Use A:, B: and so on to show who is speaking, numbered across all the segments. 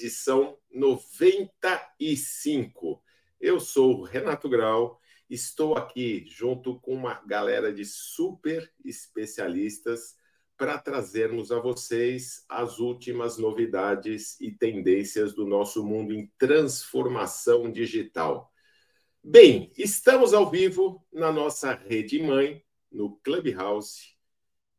A: Edição 95. Eu sou Renato Grau, estou aqui junto com uma galera de super especialistas para trazermos a vocês as últimas novidades e tendências do nosso mundo em transformação digital. Bem, estamos ao vivo na nossa rede mãe, no Clubhouse.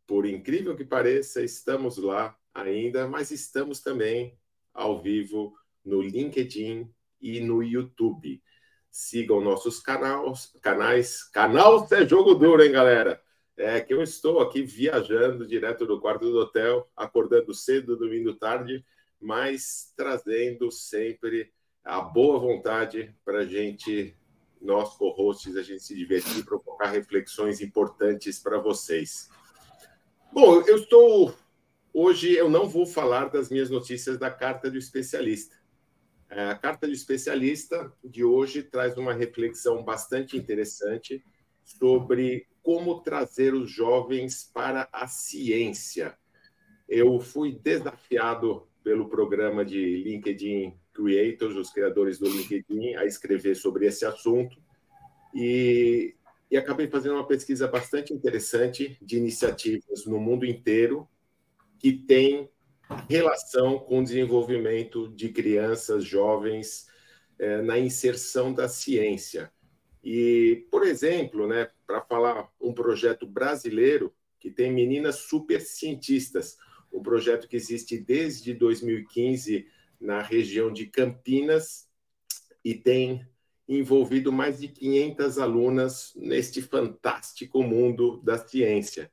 A: Por incrível que pareça, estamos lá ainda, mas estamos também ao vivo no LinkedIn e no YouTube. Sigam nossos canais, canais. Canal é jogo duro, hein, galera? É que eu estou aqui viajando direto do quarto do hotel, acordando cedo, dormindo tarde, mas trazendo sempre a boa vontade para a gente, nós co-hosts, a gente se divertir, provocar reflexões importantes para vocês. Bom, eu estou Hoje eu não vou falar das minhas notícias da carta do especialista. É, a carta do especialista de hoje traz uma reflexão bastante interessante sobre como trazer os jovens para a ciência. Eu fui desafiado pelo programa de LinkedIn Creators, os criadores do LinkedIn, a escrever sobre esse assunto e, e acabei fazendo uma pesquisa bastante interessante de iniciativas no mundo inteiro que tem relação com o desenvolvimento de crianças, jovens, é, na inserção da ciência. E, por exemplo, né, para falar um projeto brasileiro que tem meninas super cientistas, um projeto que existe desde 2015 na região de Campinas e tem envolvido mais de 500 alunas neste fantástico mundo da ciência.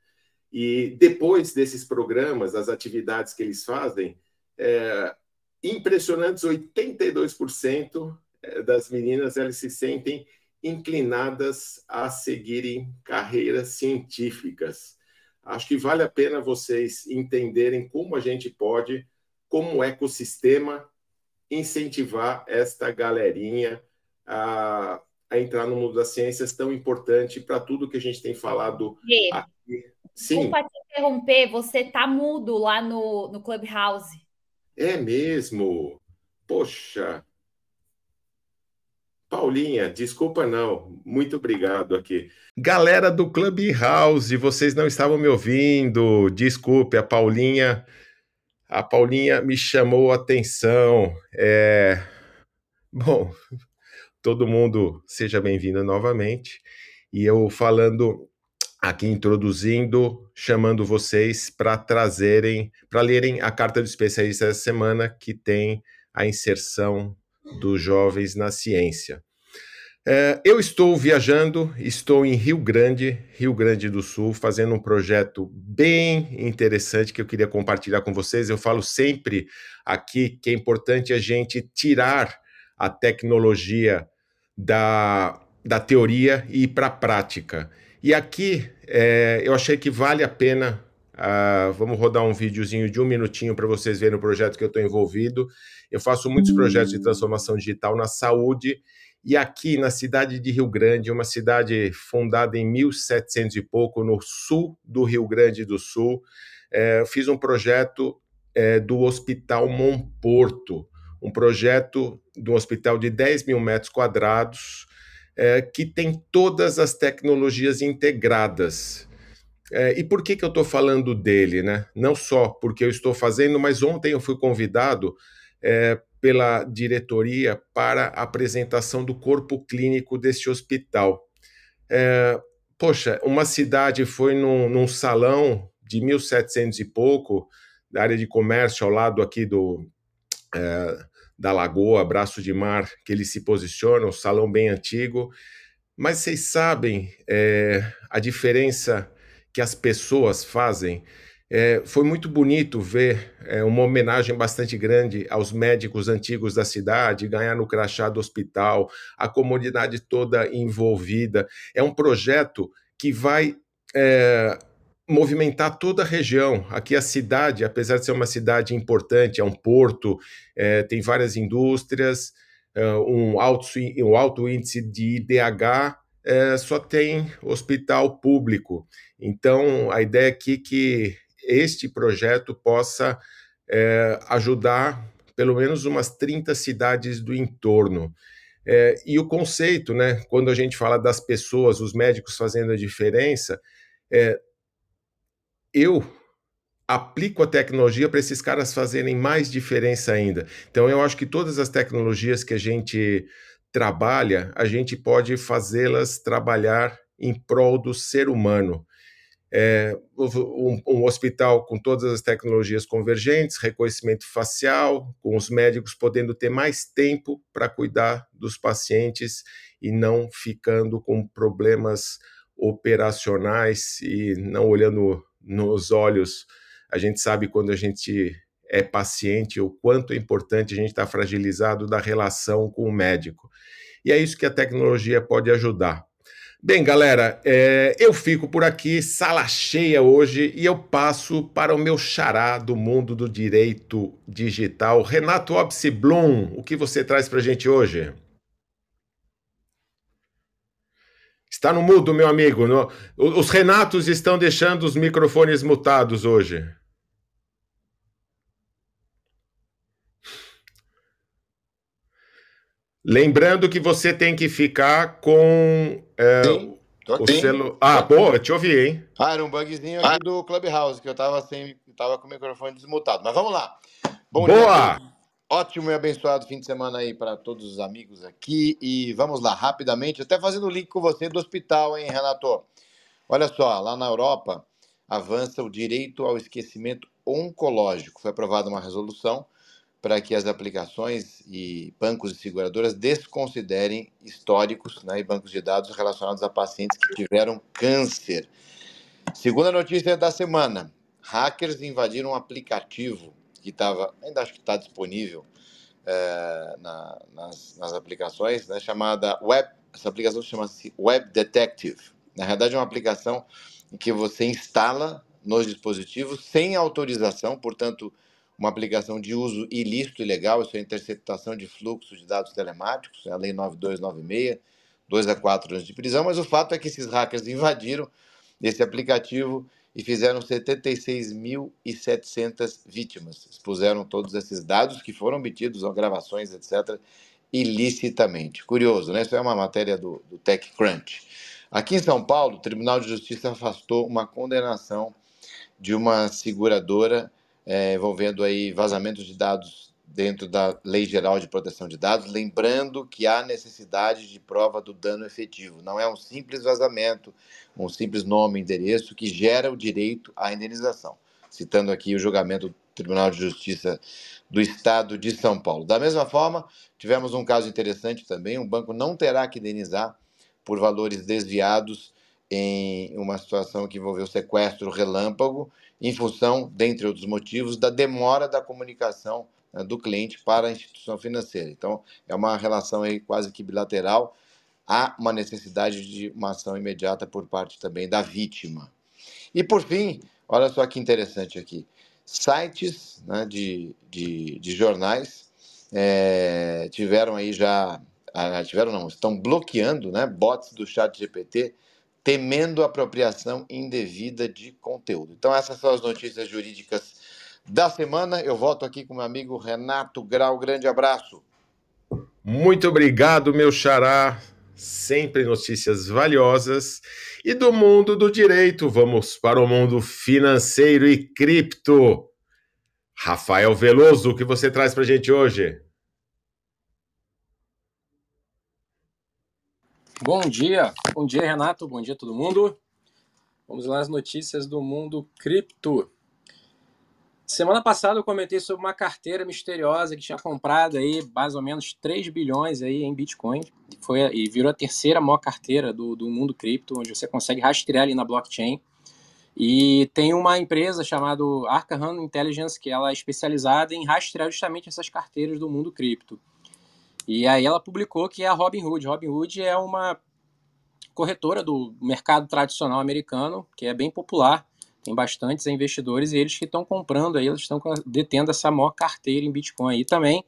A: E depois desses programas, as atividades que eles fazem, é, impressionantes 82% é, das meninas elas se sentem inclinadas a seguirem carreiras científicas. Acho que vale a pena vocês entenderem como a gente pode, como ecossistema, incentivar esta galerinha a, a entrar no mundo das ciências tão importante para tudo que a gente tem falado
B: aqui. Sim. Desculpa te interromper, você tá mudo lá no, no Clubhouse.
A: É mesmo? Poxa, Paulinha, desculpa não, muito obrigado aqui. Galera do Clubhouse, vocês não estavam me ouvindo, desculpe, a Paulinha, a Paulinha me chamou a atenção. É... Bom, todo mundo seja bem-vindo novamente. E eu falando aqui, introduzindo, chamando vocês para trazerem, para lerem a carta do especialista essa semana, que tem a inserção dos jovens na ciência. É, eu estou viajando, estou em Rio Grande, Rio Grande do Sul, fazendo um projeto bem interessante que eu queria compartilhar com vocês. Eu falo sempre aqui que é importante a gente tirar a tecnologia da, da teoria e ir para a prática. E aqui é, eu achei que vale a pena. Uh, vamos rodar um videozinho de um minutinho para vocês verem o projeto que eu estou envolvido. Eu faço muitos projetos de transformação digital na saúde e aqui na cidade de Rio Grande, uma cidade fundada em 1700 e pouco, no sul do Rio Grande do Sul, é, fiz um projeto é, do Hospital Monporto, um projeto do hospital de 10 mil metros quadrados, é, que tem todas as tecnologias integradas. É, e por que, que eu estou falando dele? Né? Não só porque eu estou fazendo, mas ontem eu fui convidado é, pela diretoria para a apresentação do corpo clínico deste hospital. É, poxa, uma cidade foi num, num, salão de 1700 e pouco, da área de comércio ao lado aqui do é, da Lagoa, Braço de Mar, que ele se posiciona, um salão bem antigo. Mas vocês sabem é, a diferença que as pessoas fazem é, foi muito bonito ver é, uma homenagem bastante grande aos médicos antigos da cidade, ganhar no crachá do hospital, a comunidade toda envolvida. É um projeto que vai é, movimentar toda a região. Aqui a cidade, apesar de ser uma cidade importante, é um porto, é, tem várias indústrias, é, um, alto, um alto índice de IDH, é, só tem hospital público. Então, a ideia aqui é que este projeto possa é, ajudar pelo menos umas 30 cidades do entorno. É, e o conceito, né, quando a gente fala das pessoas, os médicos fazendo a diferença, é, eu aplico a tecnologia para esses caras fazerem mais diferença ainda. Então, eu acho que todas as tecnologias que a gente trabalha, a gente pode fazê-las trabalhar em prol do ser humano é, um, um, hospital com todas as tecnologias convergentes, reconhecimento facial, com os médicos podendo ter mais tempo para cuidar dos pacientes e não ficando com problemas operacionais e não olhando nos olhos. A gente sabe quando a gente é paciente o quanto é importante a gente estar tá fragilizado da relação com o médico. E é isso que a tecnologia pode ajudar. Bem, galera, é, eu fico por aqui, sala cheia hoje, e eu passo para o meu xará do mundo do direito digital, Renato Opsi Blum. O que você traz para a gente hoje? Está no mudo, meu amigo. No, os Renatos estão deixando os microfones mutados hoje. Lembrando que você tem que ficar com é, o celu... Ah, boa, te ouvi, hein?
C: Ah, era um bugzinho aqui ah. do Clubhouse, que eu tava, sem, tava com o microfone desmutado. Mas vamos lá.
A: Bom boa! Dia,
C: ótimo e abençoado fim de semana aí para todos os amigos aqui. E vamos lá, rapidamente, até fazendo o link com você do hospital, hein, Renato? Olha só, lá na Europa avança o direito ao esquecimento oncológico. Foi aprovada uma resolução para que as aplicações e bancos e seguradoras desconsiderem históricos né, e bancos de dados relacionados a pacientes que tiveram câncer. Segunda notícia da semana: hackers invadiram um aplicativo que estava, ainda acho que está disponível é, na, nas, nas, aplicações, né, chamada Web essa aplicação chama-se Web Detective. Na verdade, é uma aplicação que você instala nos dispositivos sem autorização, portanto, uma aplicação de uso ilícito e legal, isso é interceptação de fluxo de dados telemáticos, é a Lei 9296, 2 a 4 anos de prisão, mas o fato é que esses hackers invadiram esse aplicativo e fizeram 76.700 vítimas. Expuseram todos esses dados que foram obtidos, gravações, etc., ilicitamente. Curioso, né? Isso é uma matéria do, do TechCrunch. Aqui em São Paulo, o Tribunal de Justiça afastou uma condenação de uma seguradora é, envolvendo aí vazamentos de dados dentro da Lei Geral de Proteção de Dados, lembrando que há necessidade de prova do dano efetivo. Não é um simples vazamento, um simples nome endereço que gera o direito à indenização. Citando aqui o julgamento do Tribunal de Justiça do Estado de São Paulo. Da mesma forma, tivemos um caso interessante também: um banco não terá que indenizar por valores desviados em uma situação que envolveu sequestro relâmpago, em função, dentre outros motivos, da demora da comunicação do cliente para a instituição financeira. Então, é uma relação aí quase que bilateral. Há uma necessidade de uma ação imediata por parte também da vítima. E, por fim, olha só que interessante aqui: sites né, de, de, de, jornais é, tiveram aí já. Ah, tiveram não, estão bloqueando né, bots do chat GPT temendo apropriação indevida de conteúdo. Então, essas são as notícias jurídicas da semana. Eu volto aqui com meu amigo Renato Grau. Grande abraço.
A: Muito obrigado, meu xará. Sempre notícias valiosas. E do mundo do direito, vamos para o mundo financeiro e cripto. Rafael Veloso, o que você traz para a gente hoje?
D: Bom dia, bom dia Renato, bom dia todo mundo. Vamos lá as notícias do mundo cripto. Semana passada eu comentei sobre uma carteira misteriosa que tinha comprado aí mais ou menos 3 bilhões aí em Bitcoin. Foi, e virou a terceira maior carteira do, do mundo cripto, onde você consegue rastrear ali na blockchain. E tem uma empresa chamada Arkham Intelligence, que ela é especializada em rastrear justamente essas carteiras do mundo cripto. E aí ela publicou que é a Robinhood. Robinhood é uma corretora do mercado tradicional americano, que é bem popular, tem bastantes investidores e eles que estão comprando aí, eles estão detendo essa maior carteira em Bitcoin. E também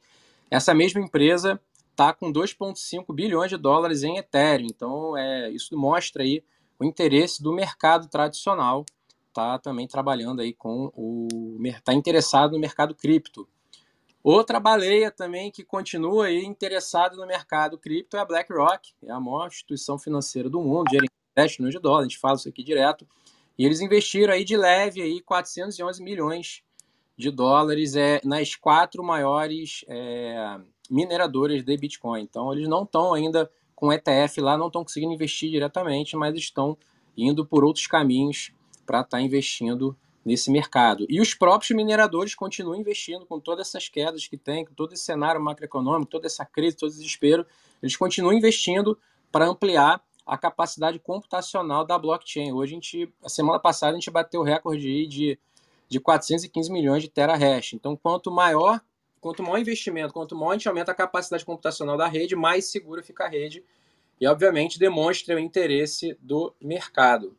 D: essa mesma empresa está com 2,5 bilhões de dólares em Ethereum. Então é, isso mostra aí o interesse do mercado tradicional, está também trabalhando aí com o está interessado no mercado cripto. Outra baleia também que continua aí interessada no mercado cripto é a BlackRock, é a maior instituição financeira do mundo, dinheiro em 10 milhões de dólares, a gente fala isso aqui direto. E eles investiram aí de leve aí 411 milhões de dólares é, nas quatro maiores é, mineradoras de Bitcoin. Então eles não estão ainda com ETF lá, não estão conseguindo investir diretamente, mas estão indo por outros caminhos para estar tá investindo nesse mercado. E os próprios mineradores continuam investindo com todas essas quedas que tem, com todo esse cenário macroeconômico, toda essa crise, todo esse desespero, eles continuam investindo para ampliar a capacidade computacional da blockchain. Hoje, a, gente, a semana passada, a gente bateu o recorde de, de 415 milhões de terahash. Então, quanto maior, quanto maior investimento, quanto maior a gente aumenta a capacidade computacional da rede, mais segura fica a rede e, obviamente, demonstra o interesse do mercado.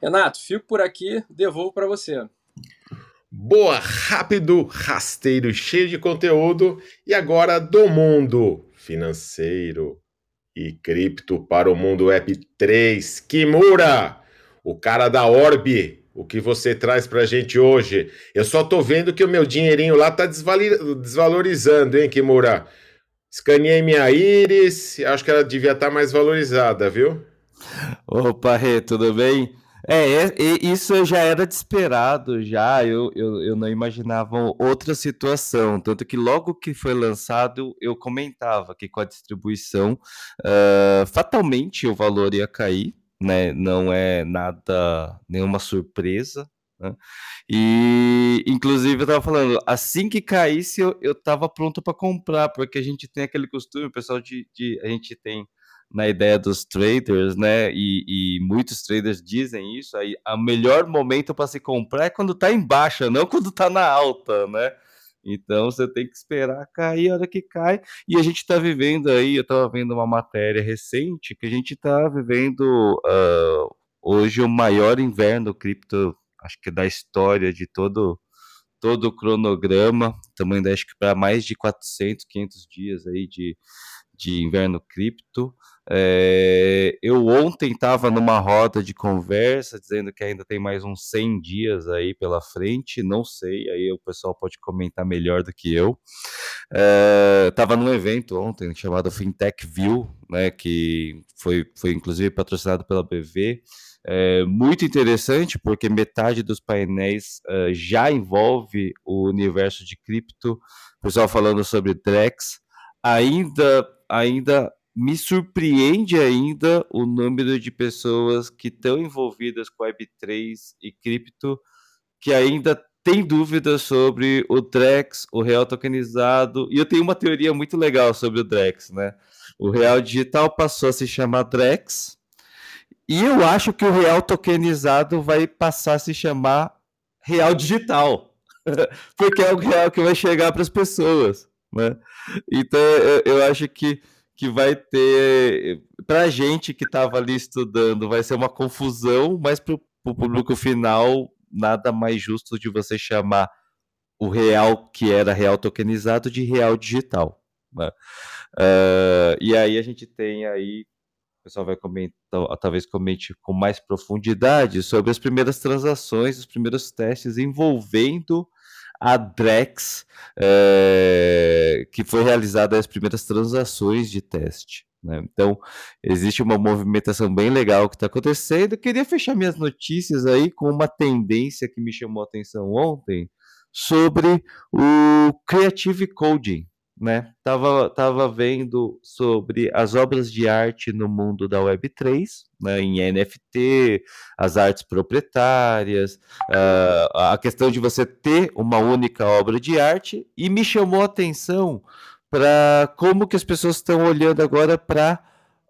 D: Renato, fico por aqui, devolvo para você.
A: Boa, rápido, rasteiro, cheio de conteúdo e agora do mundo financeiro e cripto para o mundo Web3. Kimura, o cara da Orb, o que você traz para a gente hoje? Eu só tô vendo que o meu dinheirinho lá tá desvalorizando, hein, Kimura? Escaneei minha íris, acho que ela devia estar tá mais valorizada, viu?
E: Opa, Rê, tudo bem? É, é, isso já era de esperado, já. Eu, eu, eu não imaginava outra situação. Tanto que logo que foi lançado, eu comentava que com a distribuição, uh, fatalmente o valor ia cair, né? Não é nada, nenhuma surpresa. Né? E, inclusive, eu estava falando, assim que caísse, eu, eu tava pronto para comprar, porque a gente tem aquele costume, o pessoal de, de a gente tem na ideia dos traders, né? E, e, muitos traders dizem isso. Aí, o melhor momento para se comprar é quando está em baixa, não quando está na alta, né? Então você tem que esperar cair a hora que cai. E a gente está vivendo aí, eu estava vendo uma matéria recente que a gente está vivendo uh, hoje o maior inverno cripto, acho que da história de todo todo o cronograma, também acho que para mais de 400, 500 dias aí de, de inverno cripto. É, eu ontem estava numa roda de conversa dizendo que ainda tem mais uns 100 dias aí pela frente, não sei, aí o pessoal pode comentar melhor do que eu. Estava é, num evento ontem chamado Fintech View, né, que foi, foi inclusive patrocinado pela BV. É muito interessante porque metade dos painéis uh, já envolve o universo de cripto, o pessoal falando sobre Drex, ainda ainda me surpreende ainda o número de pessoas que estão envolvidas com Web3 e cripto que ainda tem dúvidas sobre o Drex, o real tokenizado. E eu tenho uma teoria muito legal sobre o Drex, né? O real digital passou a se chamar Drex. E eu acho que o real tokenizado vai passar a se chamar real digital. Porque é o real que vai chegar para as pessoas, né? Então eu, acho que que vai ter. Para a gente que estava ali estudando, vai ser uma confusão, mas para o público final, nada mais justo de você chamar o real que era real tokenizado de real digital. Né? Uh, e aí a gente tem aí. O pessoal vai comentar, talvez comente com mais profundidade sobre as primeiras transações, os primeiros testes envolvendo a Drex, é, que foi realizada as primeiras transações de teste. Né? Então, existe uma movimentação bem legal que está acontecendo. Eu queria fechar minhas notícias aí com uma tendência que me chamou a atenção ontem sobre o Creative Coding né? Tava, tava vendo sobre as obras de arte no mundo da Web3, né? Em NFT, as artes proprietárias, uh, a questão de você ter uma única obra de arte, e me chamou a atenção para como que as pessoas estão olhando agora para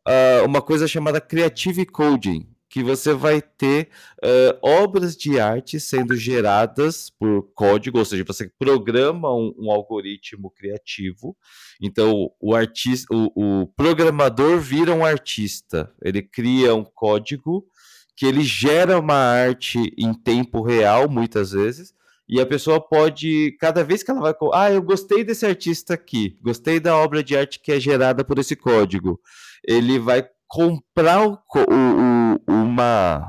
E: uh, ah, uma coisa chamada Creative Coding, que você vai ter uh, obras de arte sendo geradas por código, ou seja, você programa um, um algoritmo criativo. Então, o artista, o, o, programador vira um artista. Ele cria um código que ele gera uma arte em tempo real, muitas vezes. E a pessoa pode, cada vez que ela vai. Ah, eu gostei desse artista aqui, gostei da obra de arte que é gerada por esse código. Ele vai comprar o, o, uma.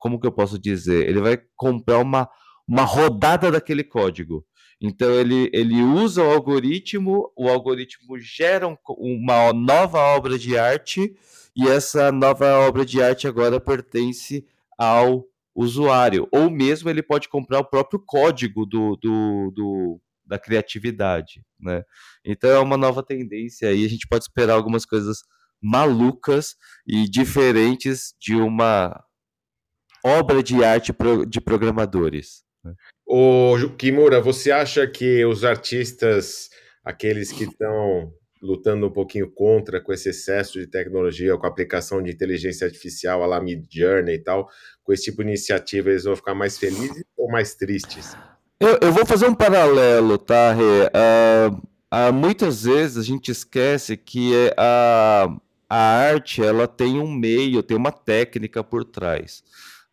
E: Como que eu posso dizer? Ele vai comprar uma, uma rodada daquele código. Então ele, ele usa o algoritmo, o algoritmo gera um, uma nova obra de arte, e essa nova obra de arte agora pertence ao usuário. Ou mesmo ele pode comprar o próprio código do, do, do da criatividade. Né? Então é uma nova tendência aí, a gente pode esperar algumas coisas malucas e diferentes de uma obra de arte de programadores.
A: O né? Kimura, você acha que os artistas, aqueles que estão lutando um pouquinho contra com esse excesso de tecnologia, com a aplicação de inteligência artificial, a la Mid Journey e tal, com esse tipo de iniciativa, eles vão ficar mais felizes ou mais tristes?
E: Eu, eu vou fazer um paralelo, tá, Rê? Uh, uh, muitas vezes a gente esquece que a, a arte ela tem um meio, tem uma técnica por trás.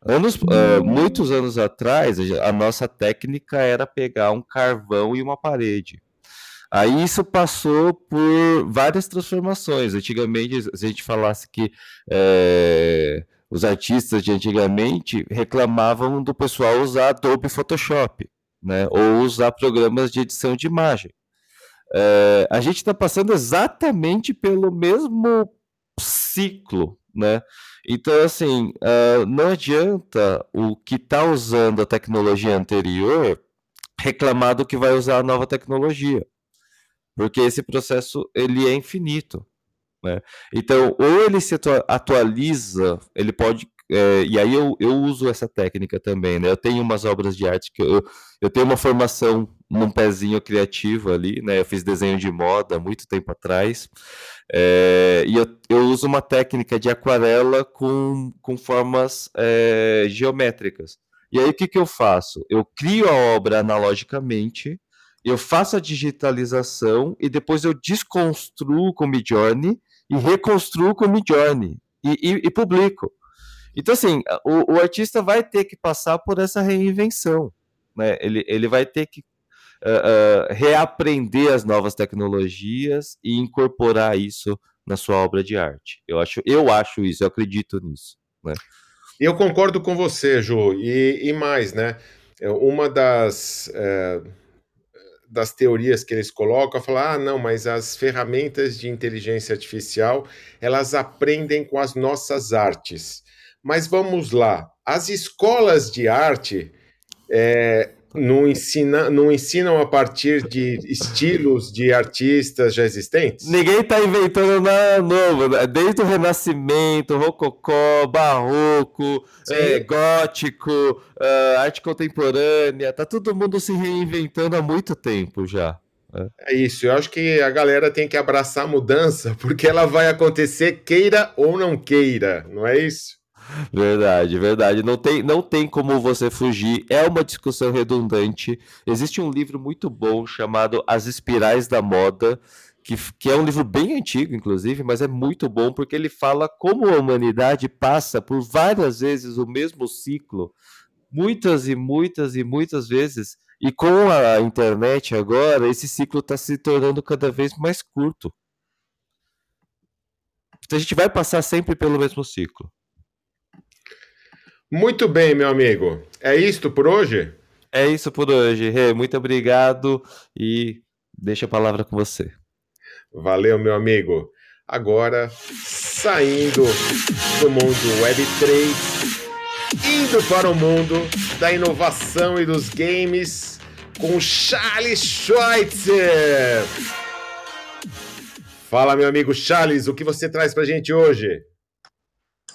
E: Anos, uh, muitos anos atrás, a nossa técnica era pegar um carvão e uma parede. Aí isso passou por várias transformações. Antigamente, se a gente falasse que é, os artistas de antigamente reclamavam do pessoal usar Adobe Photoshop, né? Ou usar programas de edição de imagem. É, a gente está passando exatamente pelo mesmo ciclo, né? Então, assim, uh, não adianta o que está usando a tecnologia anterior reclamar do que vai usar a nova tecnologia, porque esse processo ele é infinito, né? Então, ou ele se atualiza, ele pode é, e aí eu, eu uso essa técnica também, né? Eu tenho umas obras de arte que eu, eu tenho uma formação num pezinho criativo ali, né? Eu fiz desenho de moda muito tempo atrás. É, e eu, eu uso uma técnica de aquarela com, com formas é, geométricas. E aí o que, que eu faço? Eu crio a obra analogicamente Eu faço a digitalização e depois eu desconstruo com o Midjourney e reconstruo com o Midjourney e, e, e publico. Então, assim, o, o, artista vai ter que passar por essa reinvenção. Né? Ele, ele vai ter que uh, uh, reaprender as novas tecnologias e incorporar isso na sua obra de arte. Eu acho, eu acho isso, eu acredito nisso. Né?
A: Eu concordo com você, Ju, e, e mais, né? Uma das, é, das teorias que eles colocam é falar: ah, não, mas as ferramentas de inteligência artificial elas aprendem com as nossas artes. Mas vamos lá, as escolas de arte é, não, ensina, não ensinam a partir de estilos de artistas já existentes?
E: Ninguém está inventando nada novo. Né? Desde o Renascimento, Rococó, Barroco, é, Gótico, uh, arte contemporânea, tá todo mundo se reinventando há muito tempo já.
A: É. é isso, eu acho que a galera tem que abraçar a mudança, porque ela vai acontecer queira ou não queira, não é isso?
E: Verdade, verdade. Não tem, não tem como você fugir. É uma discussão redundante. Existe um livro muito bom chamado As Espirais da Moda, que, que é um livro bem antigo, inclusive, mas é muito bom porque ele fala como a humanidade passa por várias vezes o mesmo ciclo, muitas e muitas e muitas vezes. E com a internet agora, esse ciclo está se tornando cada vez mais curto. Então a gente vai passar sempre pelo mesmo ciclo.
A: Muito bem, meu amigo. É isto por hoje?
E: É isso por hoje, Rê. Muito obrigado e deixa a palavra com você.
A: Valeu, meu amigo. Agora, saindo do mundo Web3, indo para o mundo da inovação e dos games com Charles Schweitzer. Fala, meu amigo Charles, o que você traz para gente hoje?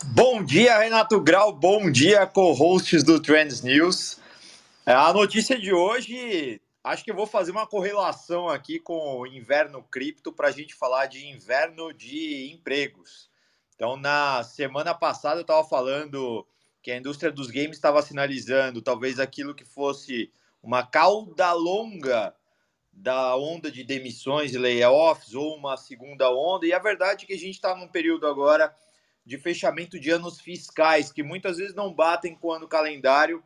F: Bom dia, Renato Grau. Bom dia, co-hosts do Trends News. É, a notícia de hoje, acho que eu vou fazer uma correlação aqui com o inverno cripto para a gente falar de inverno de empregos. Então, na semana passada, eu estava falando que a indústria dos games estava sinalizando talvez aquilo que fosse uma cauda longa da onda de demissões e layoffs ou uma segunda onda. E a verdade é que a gente está num período agora de fechamento de anos fiscais, que muitas vezes não batem com o ano calendário,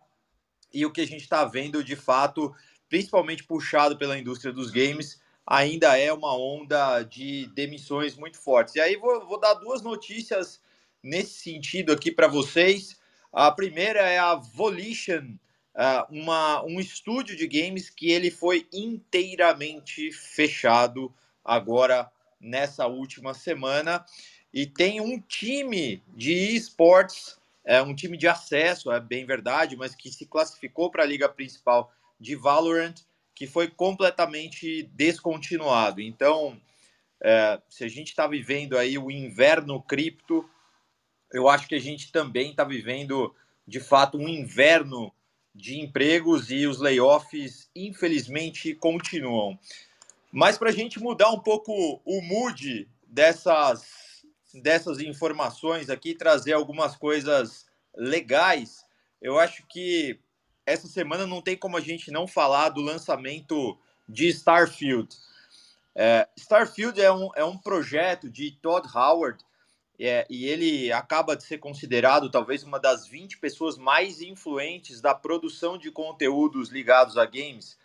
F: e o que a gente está vendo de fato, principalmente puxado pela indústria dos games, ainda é uma onda de demissões muito fortes. E aí vou, vou dar duas notícias nesse sentido aqui para vocês. A primeira é a Volition, uh, uma, um estúdio de games que ele foi inteiramente fechado agora nessa última semana e tem um time de esportes, é um time de acesso, é bem verdade, mas que se classificou para a liga principal de Valorant, que foi completamente descontinuado. Então, é, se a gente está vivendo aí o inverno cripto, eu acho que a gente também está vivendo, de fato, um inverno de empregos e os layoffs, infelizmente, continuam. Mas para a gente mudar um pouco o mood dessas dessas informações aqui, trazer algumas coisas legais. Eu acho que essa semana não tem como a gente não falar do lançamento de Starfield. É, Starfield é um, é um projeto de Todd Howard é, e ele acaba de ser considerado talvez uma das 20 pessoas mais influentes da produção de conteúdos ligados a games.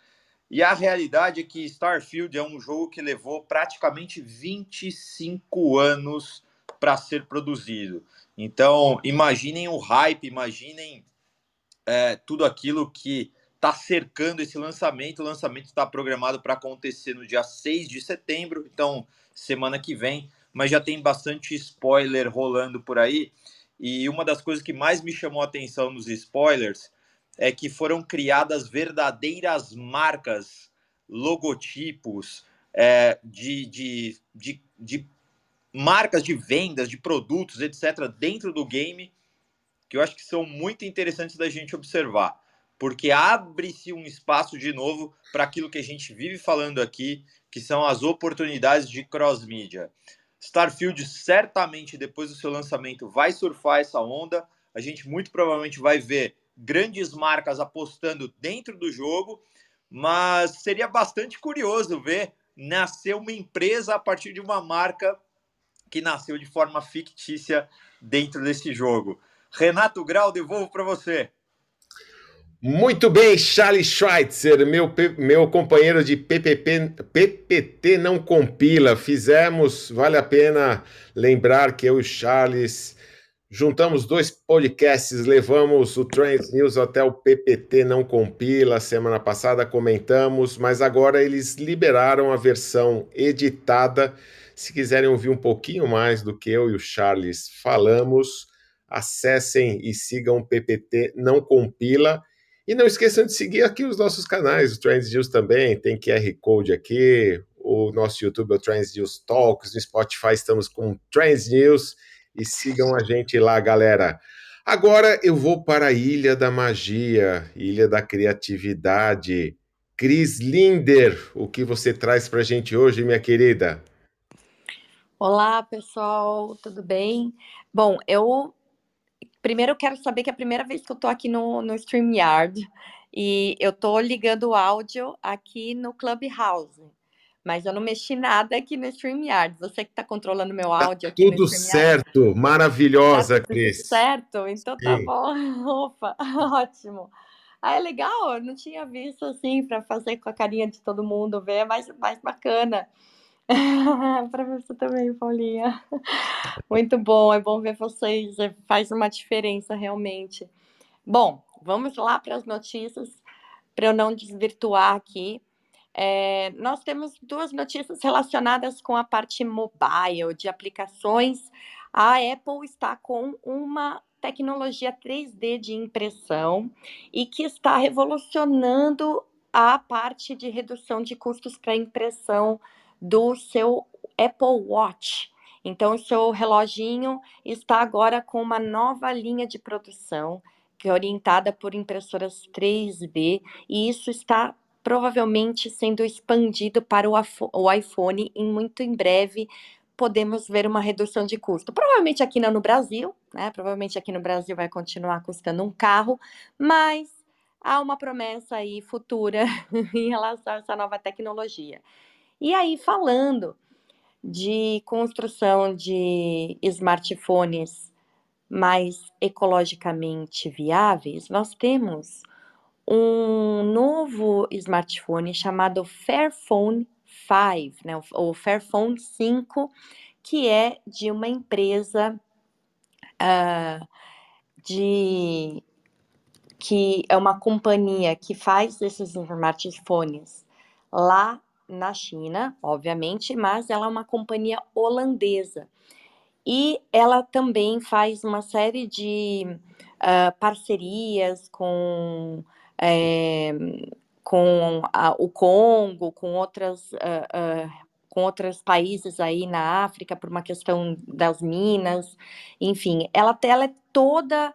F: E a realidade é que Starfield é um jogo que levou praticamente 25 anos para ser produzido. Então, imaginem o hype, imaginem é, tudo aquilo que está cercando esse lançamento. O lançamento está programado para acontecer no dia 6 de setembro, então semana que vem, mas já tem bastante spoiler rolando por aí. E uma das coisas que mais me chamou a atenção nos spoilers é que foram criadas verdadeiras marcas, logotipos é, de, de, de, de marcas de vendas, de produtos, etc., dentro do game, que eu acho que são muito interessantes da gente observar, porque abre-se um espaço de novo para aquilo que a gente vive falando aqui, que são as oportunidades de cross-mídia. Starfield certamente, depois do seu lançamento, vai surfar essa onda. A gente muito provavelmente vai ver grandes marcas apostando dentro do jogo, mas seria bastante curioso ver nascer uma empresa a partir de uma marca que nasceu de forma fictícia dentro desse jogo. Renato Grau, devolvo para você.
A: Muito bem, Charles Schweitzer, meu, meu companheiro de PPP, PPT não compila. Fizemos, vale a pena lembrar que eu e Charles juntamos dois podcasts, levamos o Trends News até o PPT não compila. Semana passada comentamos, mas agora eles liberaram a versão editada. Se quiserem ouvir um pouquinho mais do que eu e o Charles falamos, acessem e sigam o PPT não compila. E não esqueçam de seguir aqui os nossos canais, o Trends News também, tem QR Code aqui, o nosso YouTube é o Trends News Talks, no Spotify estamos com Trends News e sigam a gente lá, galera. Agora eu vou para a Ilha da Magia, Ilha da Criatividade. Cris Linder, o que você traz para a gente hoje, minha querida?
G: Olá, pessoal, tudo bem? Bom, eu Primeiro, eu quero saber que é a primeira vez que eu tô aqui no, no StreamYard e eu tô ligando o áudio aqui no Clubhouse. Mas eu não mexi nada aqui no StreamYard. Você que está controlando meu tá áudio tá aqui
A: Tudo certo, maravilhosa, tá Cris.
G: Certo, então tá Sim. tá bom. Opa, ótimo. Ah, é legal, eu não tinha visto assim para fazer com a carinha de todo mundo ver, mais, mais bacana. para você também, Paulinha. Muito bom, é bom ver vocês, é, faz uma diferença realmente. Bom, vamos lá para as notícias, para eu não desvirtuar aqui. É, nós temos duas notícias relacionadas com a parte mobile, de aplicações. A Apple está com uma tecnologia 3D de impressão e que está revolucionando a parte de redução de custos para impressão do seu Apple Watch. Então, o seu reloginho está agora com uma nova linha de produção, que é orientada por impressoras 3D, e isso está provavelmente sendo expandido para o iPhone em muito em breve. Podemos ver uma redução de custo. Provavelmente aqui não no Brasil, né? Provavelmente aqui no Brasil vai continuar custando um carro, mas há uma promessa aí futura em relação a essa nova tecnologia. E aí, falando de construção de smartphones mais ecologicamente viáveis, nós temos um novo smartphone chamado Fairphone 5, né, ou Fairphone 5, que é de uma empresa uh, de que é uma companhia que faz esses smartphones lá na China, obviamente, mas ela é uma companhia holandesa. E ela também faz uma série de uh, parcerias com, é, com a, o Congo, com outras. Uh, uh, com outros países aí na África por uma questão das minas, enfim, ela, ela é toda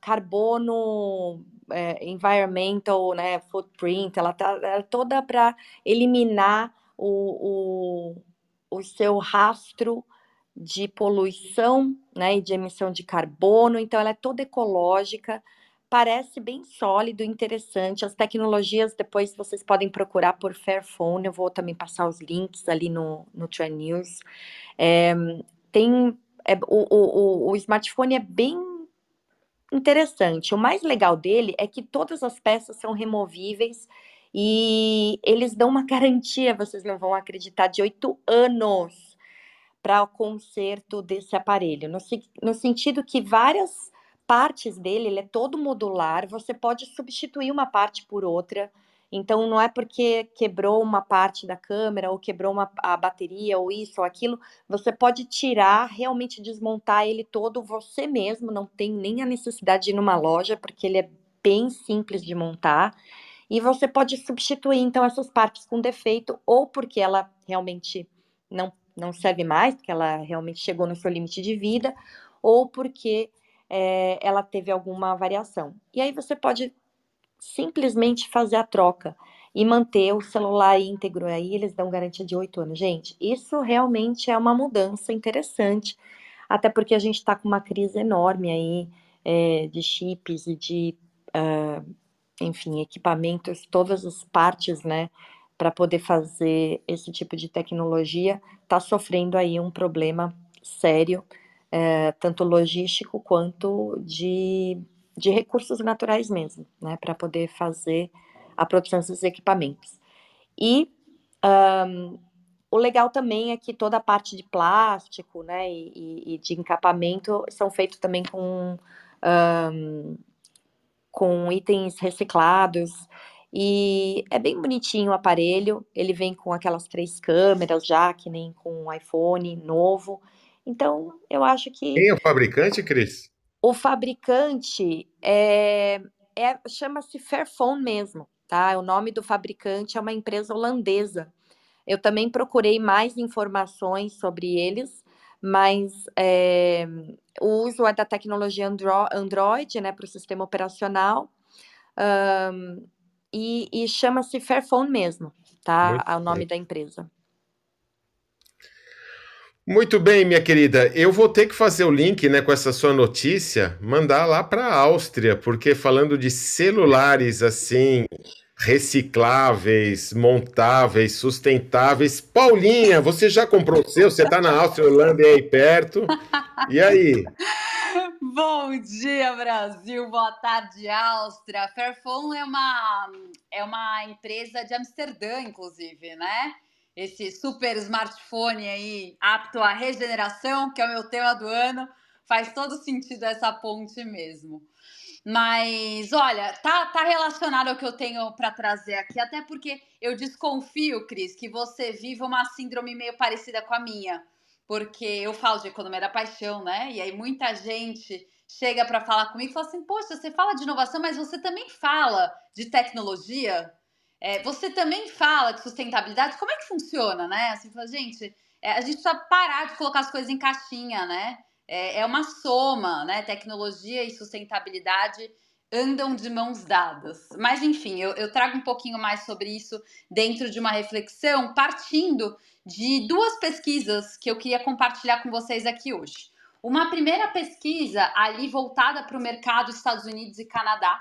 G: carbono é, environmental né, footprint, ela está é toda para eliminar o, o, o seu rastro de poluição né, e de emissão de carbono, então ela é toda ecológica, parece bem sólido, interessante. As tecnologias, depois vocês podem procurar por Fairphone, eu vou também passar os links ali no, no Trend News. É, tem, é, o, o, o smartphone é bem interessante. O mais legal dele é que todas as peças são removíveis e eles dão uma garantia, vocês não vão acreditar, de oito anos para o conserto desse aparelho. No, no sentido que várias partes dele, ele é todo modular, você pode substituir uma parte por outra. Então, não é porque quebrou uma parte da câmera ou quebrou uma, a bateria ou isso ou aquilo, você pode tirar, realmente desmontar ele todo você mesmo, não tem nem a necessidade de ir numa loja, porque ele é bem simples de montar. E você pode substituir, então, essas partes com defeito, ou porque ela realmente não, não serve mais, porque ela realmente chegou no seu limite de vida, ou porque é, ela teve alguma variação. E aí você pode simplesmente fazer a troca e manter o celular íntegro aí, eles dão garantia de oito anos. Gente, isso realmente é uma mudança interessante, até porque a gente está com uma crise enorme aí é, de chips e de uh, enfim, equipamentos, todas as partes, né, para poder fazer esse tipo de tecnologia, está sofrendo aí um problema sério, é, tanto logístico quanto de, de recursos naturais mesmo, né, para poder fazer a produção desses equipamentos. E um, o legal também é que toda a parte de plástico, né, e, e de encapamento são feitos também com um, com itens reciclados. E é bem bonitinho o aparelho. Ele vem com aquelas três câmeras já, que nem com um iPhone novo. Então, eu acho que.
A: Quem é o fabricante, Cris?
G: O fabricante é, é chama-se Fairphone mesmo, tá? O nome do fabricante é uma empresa holandesa. Eu também procurei mais informações sobre eles, mas é, o uso é da tecnologia Android, né, para o sistema operacional, um, e, e chama-se Fairphone mesmo, tá? Muito o nome da empresa.
A: Muito bem, minha querida. Eu vou ter que fazer o link, né, com essa sua notícia, mandar lá para a Áustria, porque falando de celulares assim, recicláveis, montáveis, sustentáveis. Paulinha, você já comprou o seu? Você está na Áustria, Holanda aí perto. E aí?
H: Bom dia, Brasil. Boa tarde, Áustria. Fairphone é uma, é uma empresa de Amsterdã, inclusive, né? Esse super smartphone aí, apto à regeneração, que é o meu tema do ano. Faz todo sentido essa ponte mesmo. Mas, olha, tá, tá relacionado ao que eu tenho para trazer aqui, até porque eu desconfio, Cris, que você vive uma síndrome meio parecida com a minha. Porque eu falo de economia da paixão, né? E aí muita gente chega para falar comigo e fala assim: Poxa, você fala de inovação, mas você também fala de tecnologia? É, você também fala de sustentabilidade? Como é que funciona, né? Assim, fala, gente, é, a gente precisa parar de colocar as coisas em caixinha, né? é, é uma soma, né? Tecnologia e sustentabilidade andam de mãos dadas. Mas, enfim, eu, eu, trago um pouquinho mais sobre isso dentro de uma reflexão, partindo de duas pesquisas que eu queria compartilhar com vocês aqui hoje. Uma primeira pesquisa ali voltada para o mercado Estados Unidos e Canadá,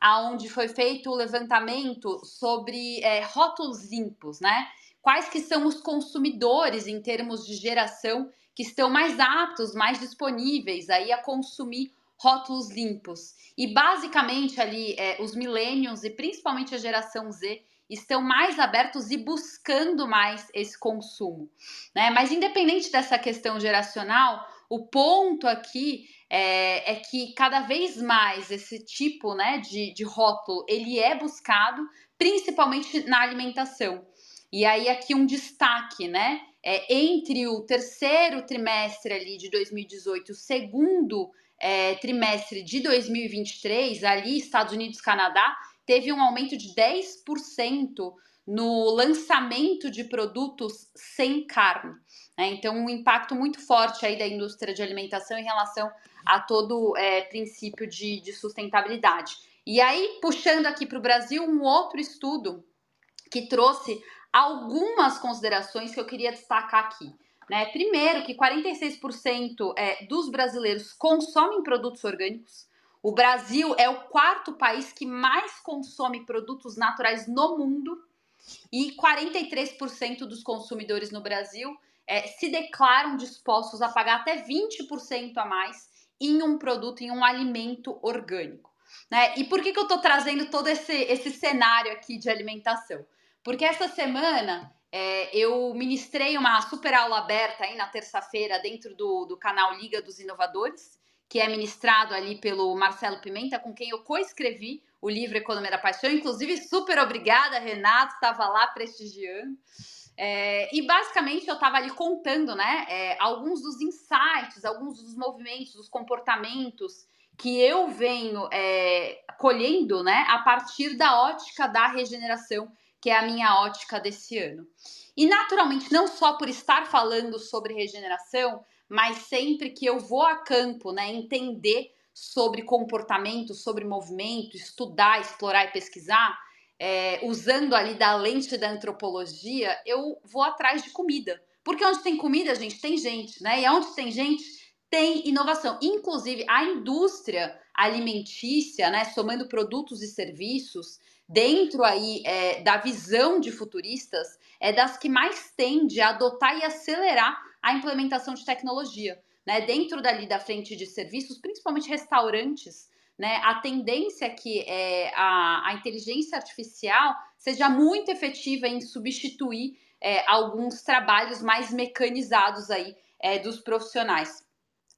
H: aonde foi feito o levantamento sobre é, rótulos limpos, né? Quais que são os consumidores em termos de geração que estão mais aptos, mais disponíveis aí a consumir rótulos limpos. E basicamente ali é, os millennials e principalmente a geração Z estão mais abertos e buscando mais esse consumo, né? Mas independente dessa questão geracional, o ponto aqui é, é que cada vez mais esse tipo, né, de, de rótulo ele é buscado, principalmente na alimentação. E aí aqui um destaque, né? é, entre o terceiro trimestre ali de 2018 e o segundo é, trimestre de 2023, ali Estados Unidos Canadá, teve um aumento de 10% no lançamento de produtos sem carne. Né? Então, um impacto muito forte aí da indústria de alimentação em relação a todo é, princípio de, de sustentabilidade. E aí, puxando aqui para o Brasil, um outro estudo que trouxe algumas considerações que eu queria destacar aqui. Né? Primeiro, que 46% é, dos brasileiros consomem produtos orgânicos. O Brasil é o quarto país que mais consome produtos naturais no mundo. E 43% dos consumidores no Brasil é, se declaram dispostos a pagar até 20% a mais em um produto, em um alimento orgânico. Né? E por que, que eu estou trazendo todo esse, esse cenário aqui de alimentação? Porque essa semana é, eu ministrei uma super aula aberta aí na terça-feira dentro do, do canal Liga dos Inovadores, que é ministrado ali pelo Marcelo Pimenta, com quem eu coescrevi o livro Economia da Paixão. Inclusive, super obrigada, Renato, estava lá prestigiando. É, e basicamente eu estava ali contando, né, é, alguns dos insights, alguns dos movimentos, dos comportamentos que eu venho é, colhendo, né, a partir da ótica da regeneração que é a minha ótica desse ano. E naturalmente, não só por estar falando sobre regeneração, mas sempre que eu vou a campo, né, entender sobre comportamento, sobre movimento, estudar, explorar e pesquisar, é, usando ali da lente da antropologia, eu vou atrás de comida. Porque onde tem comida, gente, tem gente, né? E onde tem gente, tem inovação. Inclusive, a indústria alimentícia, né, somando produtos e serviços, dentro aí é, da visão de futuristas, é das que mais tende a adotar e acelerar a implementação de tecnologia. Né? Dentro dali da frente de serviços, principalmente restaurantes, né, a tendência é que é, a, a, inteligência artificial seja muito efetiva em substituir é, alguns trabalhos mais mecanizados aí é, dos profissionais.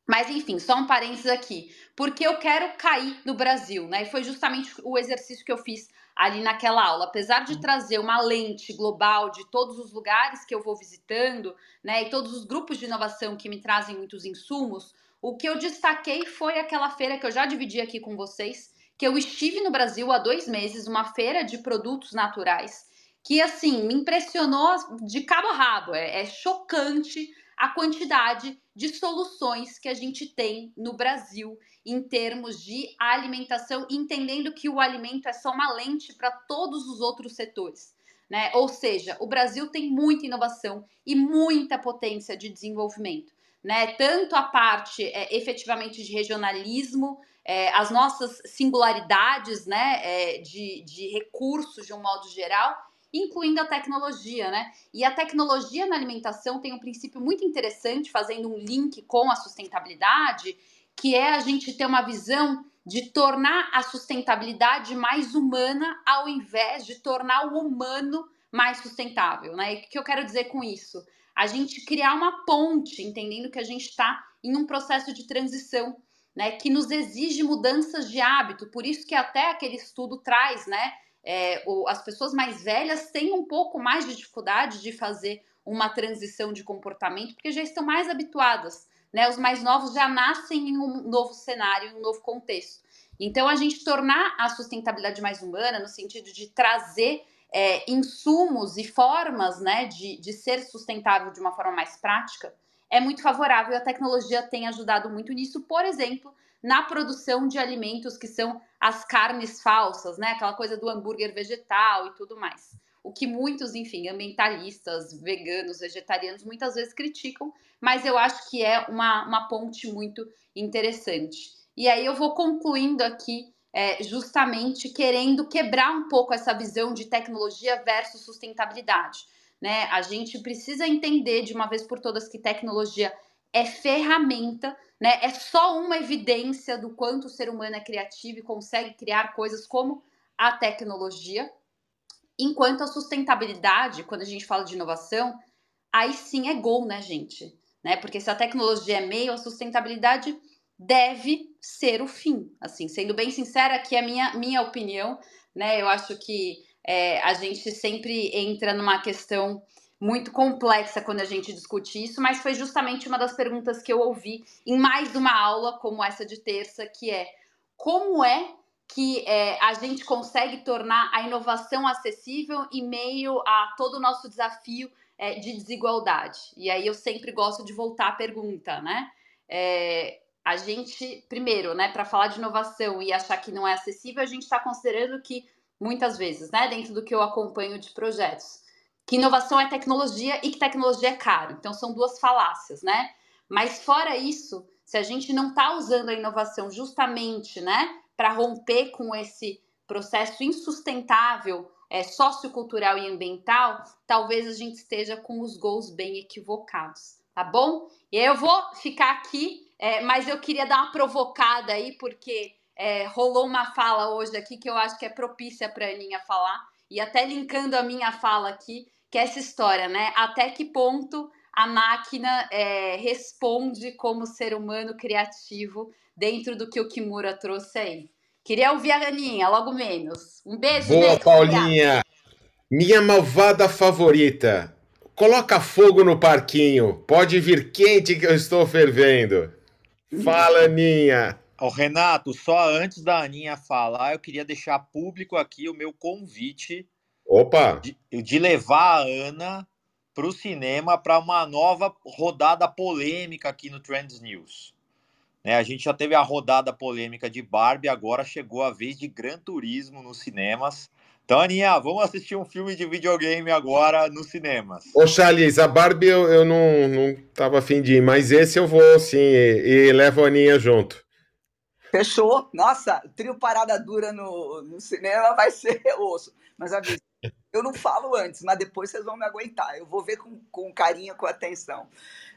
H: Mas enfim, só um parênteses aqui, porque eu quero cair no Brasil, né? E foi justamente o exercício que eu fiz ali naquela aula. Apesar de trazer uma lente global de todos os lugares que eu vou visitando, né, e todos os grupos de inovação que me trazem muitos insumos, o que eu destaquei foi aquela feira que eu já dividi aqui com vocês, que eu estive no Brasil há dois meses, uma feira de produtos naturais, que assim me impressionou de cabo a rabo. É, é chocante a quantidade de soluções que a gente tem no Brasil em termos de alimentação, entendendo que o alimento é só uma lente para todos os outros setores. Né? Ou seja, o Brasil tem muita inovação e muita potência de desenvolvimento. Né? Tanto a parte é, efetivamente de regionalismo, é, as nossas singularidades né, é, de, de recursos de um modo geral, incluindo a tecnologia, né? E a tecnologia na alimentação tem um princípio muito interessante, fazendo um link com a sustentabilidade, que é a gente ter uma visão de tornar a sustentabilidade mais humana ao invés de tornar o humano mais sustentável, né? E o que eu quero dizer com isso? A gente criar uma ponte, entendendo que a gente está em um processo de transição, né? Que nos exige mudanças de hábito. Por isso que até aquele estudo traz, né? é, o, as pessoas mais velhas têm um pouco mais de dificuldade de fazer uma transição de comportamento, porque já estão mais habituadas. Né? Os mais novos já nascem em um novo cenário, em um novo contexto. Então, a gente tornar a sustentabilidade mais humana, no sentido de trazer é, insumos e formas né, de, de ser sustentável de uma forma mais prática, é muito favorável. A tecnologia tem ajudado muito nisso, por exemplo, na produção de alimentos que são as carnes falsas, né? Aquela coisa do hambúrguer vegetal e tudo mais. O que muitos, enfim, ambientalistas, veganos, vegetarianos, muitas vezes criticam, mas eu acho que é uma, uma ponte muito interessante. E aí eu vou concluindo aqui, é, justamente querendo quebrar um pouco essa visão de tecnologia versus sustentabilidade. Né? A gente precisa entender de uma vez por todas que tecnologia é ferramenta né? É só uma evidência do quanto o ser humano é criativo e consegue criar coisas como a tecnologia. Enquanto a sustentabilidade, quando a gente fala de inovação, aí sim é gol, né, gente? Né? Porque se a tecnologia é meio, a sustentabilidade deve ser o fim. Assim, sendo bem sincera, aqui é a minha, minha opinião, né? Eu acho que é, a gente sempre entra numa questão muito complexa quando a gente discute isso, mas foi justamente uma das perguntas que eu ouvi em mais uma aula como essa de terça, que é como é que é, a gente consegue tornar a inovação acessível em meio a todo o nosso desafio é, de desigualdade. E aí eu sempre gosto de voltar à pergunta, né? É, a gente, primeiro, né, para falar de inovação e achar que não é acessível, a gente está considerando que muitas vezes, né, dentro do que eu acompanho de projetos, que inovação é tecnologia e que tecnologia é caro. Então são duas falácias, né? Mas fora isso, se a gente não está usando a inovação justamente, né, para romper com esse processo insustentável é, sociocultural e ambiental, talvez a gente esteja com os gols bem equivocados, tá bom? E aí eu vou ficar aqui, é, mas eu queria dar uma provocada aí, porque é, rolou uma fala hoje aqui que eu acho que é propícia para a Aninha falar, e até linkando a minha fala aqui, que é essa história, né? Até que ponto a máquina é, responde como ser humano criativo dentro do que o Kimura trouxe aí. Queria ouvir a Aninha, logo menos. Um beijo,
A: Boa, Paulinha. Minha malvada favorita. Coloca fogo no parquinho. Pode vir quente que eu estou fervendo. Fala, Aninha.
F: O Renato, só antes da Aninha falar, eu queria deixar público aqui o meu convite
A: Opa!
F: De, de levar a Ana para o cinema para uma nova rodada polêmica aqui no Trends News. Né, a gente já teve a rodada polêmica de Barbie, agora chegou a vez de Gran Turismo nos cinemas. Então, Aninha, vamos assistir um filme de videogame agora nos cinemas.
A: Ô, Charles, a Barbie eu, eu não, não tava afim de ir, mas esse eu vou sim, e, e levo a Aninha junto.
I: Fechou. Nossa, trio parada dura no, no cinema vai ser osso. Mas avisa, eu não falo antes, mas depois vocês vão me aguentar. Eu vou ver com, com carinho, com atenção.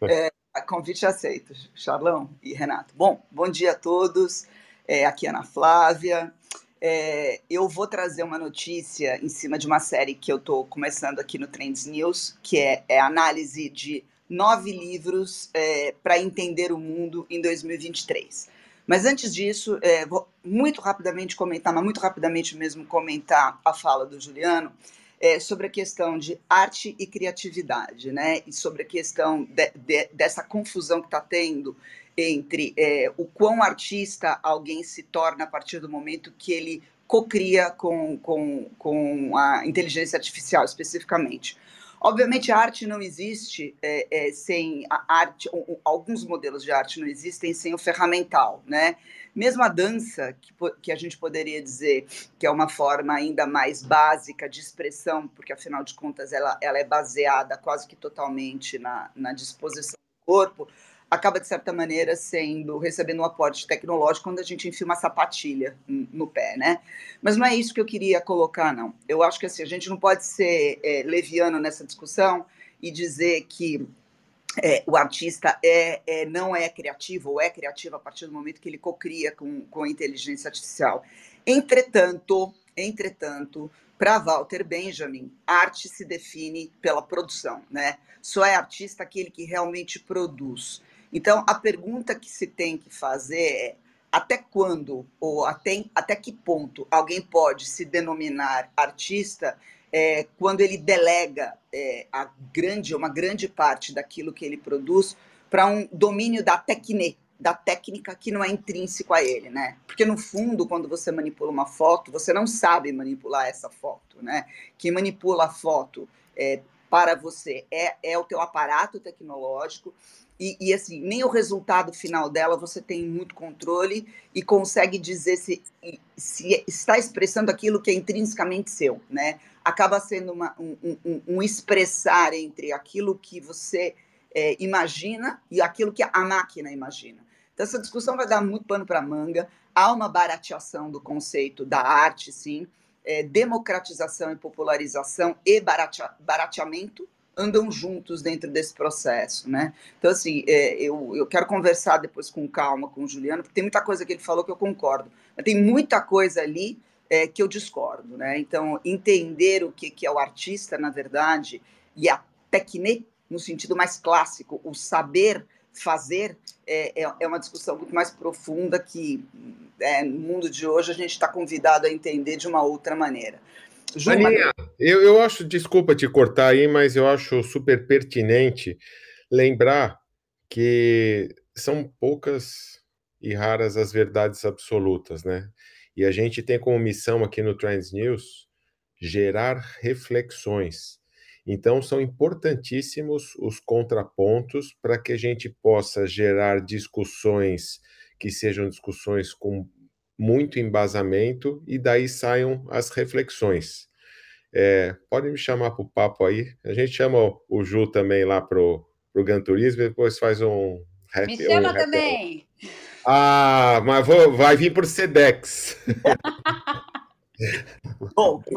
I: É, convite aceito, Charlão e Renato. Bom, bom dia a todos. É, aqui é Ana Flávia. É, eu vou trazer uma notícia em cima de uma série que eu estou começando aqui no Trends News, que é, é análise de nove livros é, para entender o mundo em 2023. Mas antes disso, é, vou muito rapidamente comentar, mas muito rapidamente mesmo comentar a fala do Juliano é, sobre a questão de arte e criatividade, né? E sobre a questão de, de, dessa confusão que está tendo entre é, o quão artista alguém se torna a partir do momento que ele cocria com, com, com a inteligência artificial, especificamente. Obviamente, a arte não existe é, é, sem a arte, alguns modelos de arte não existem sem o ferramental, né? Mesmo a dança, que, que a gente poderia dizer que é uma forma ainda mais básica de expressão, porque afinal de contas ela, ela é baseada quase que totalmente na, na disposição do corpo, acaba, de certa maneira, sendo recebendo um aporte tecnológico quando a gente enfia uma sapatilha no pé, né? Mas não é isso que eu queria colocar, não. Eu acho que assim, a gente não pode ser é, leviano nessa discussão e dizer que é, o artista é, é, não é criativo ou é criativo a partir do momento que ele cocria com, com a inteligência artificial. Entretanto, entretanto, para Walter Benjamin, arte se define pela produção, né? Só é artista aquele que realmente produz. Então, a pergunta que se tem que fazer é até quando ou até, até que ponto alguém pode se denominar artista é, quando ele delega é, a grande, uma grande parte daquilo que ele produz para um domínio da técnica, da técnica que não é intrínseco a ele, né? Porque no fundo, quando você manipula uma foto, você não sabe manipular essa foto, né? Quem manipula a foto é, para você é, é o teu aparato tecnológico e, e, assim, nem o resultado final dela você tem muito controle e consegue dizer se, se está expressando aquilo que é intrinsecamente seu, né? Acaba sendo uma, um, um, um expressar entre aquilo que você é, imagina e aquilo que a máquina imagina. Então, essa discussão vai dar muito pano para manga. Há uma barateação do conceito da arte, sim, é, democratização e popularização e barateamento andam juntos dentro desse processo, né? Então, assim, é, eu, eu quero conversar depois com calma com o Juliano, porque tem muita coisa que ele falou que eu concordo, mas tem muita coisa ali é, que eu discordo, né? Então, entender o que, que é o artista, na verdade, e a técnica, no sentido mais clássico, o saber fazer, é, é, é uma discussão muito mais profunda que, é, no mundo de hoje, a gente está convidado a entender de uma outra maneira.
A: Aninha, eu, eu acho, desculpa te cortar aí, mas eu acho super pertinente lembrar que são poucas e raras as verdades absolutas, né? E a gente tem como missão aqui no Trends News gerar reflexões. Então, são importantíssimos os contrapontos para que a gente possa gerar discussões que sejam discussões com muito embasamento e daí saiam as reflexões. É, pode me chamar para o papo aí. A gente chama o Ju também lá pro, pro Gran Turismo e depois faz um
H: rap. Me chama um também.
A: Ah, mas vou, vai vir por Sedex.
I: Bom,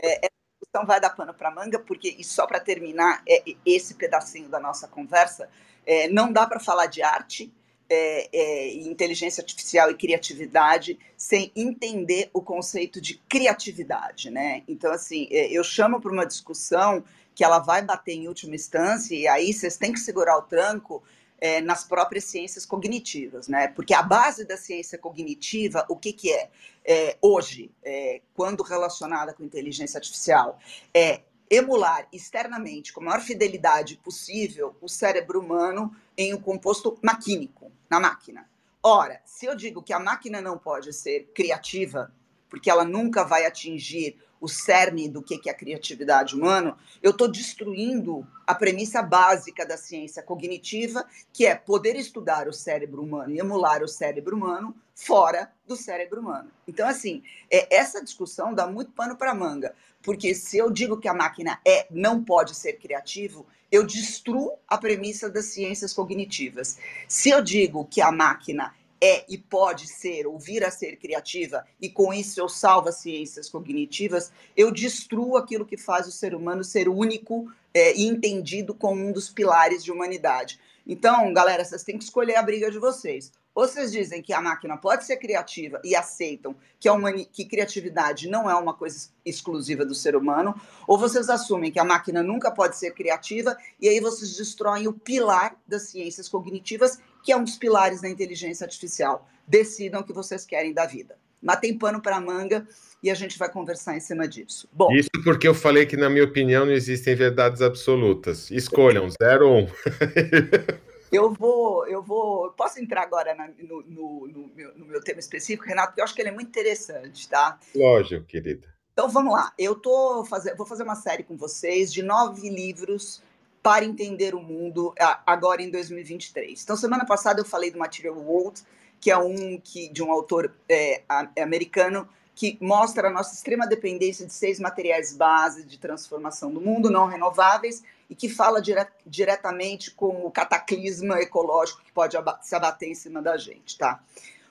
I: é, essa discussão vai dar pano para manga, porque, e só para terminar é, esse pedacinho da nossa conversa, é, não dá para falar de arte é, é, inteligência artificial e criatividade sem entender o conceito de criatividade, né? Então, assim, é, eu chamo para uma discussão que ela vai bater em última instância e aí vocês têm que segurar o tranco é, nas próprias ciências cognitivas, né? Porque a base da ciência cognitiva, o que, que é? é hoje, é, quando relacionada com inteligência artificial, é emular externamente, com a maior fidelidade possível, o cérebro humano em um composto maquínico, na máquina. Ora, se eu digo que a máquina não pode ser criativa, porque ela nunca vai atingir o cerne do que é a criatividade humana, eu estou destruindo a premissa básica da ciência cognitiva, que é poder estudar o cérebro humano e emular o cérebro humano fora do cérebro humano. Então, assim, é, essa discussão dá muito pano para manga, porque se eu digo que a máquina é não pode ser criativo, eu destruo a premissa das ciências cognitivas. Se eu digo que a máquina é e pode ser, ou vir a ser criativa, e com isso eu salvo as ciências cognitivas, eu destruo aquilo que faz o ser humano ser único é, e entendido como um dos pilares de humanidade. Então, galera, vocês têm que escolher a briga de vocês. Ou vocês dizem que a máquina pode ser criativa e aceitam que, a humani que criatividade não é uma coisa exclusiva do ser humano, ou vocês assumem que a máquina nunca pode ser criativa e aí vocês destroem o pilar das ciências cognitivas, que é um dos pilares da inteligência artificial. Decidam o que vocês querem da vida. Mas tem pano para manga e a gente vai conversar em cima disso.
A: Bom, Isso porque eu falei que, na minha opinião, não existem verdades absolutas. Escolham, zero ou um.
I: Eu vou, eu vou. Posso entrar agora na, no, no, no, meu, no, meu, tema específico, Renato, porque eu acho que ele é muito interessante, tá?
A: Lógico, querida.
I: Então vamos lá. Eu tô fazer, vou fazer uma série com vocês de nove livros para entender o mundo agora em 2023. Então, semana passada eu falei do Material World, que é um que, de um autor é, americano que mostra a nossa extrema dependência de seis materiais base de transformação do mundo não renováveis e que fala dire diretamente com o cataclisma ecológico que pode se abater em cima da gente, tá?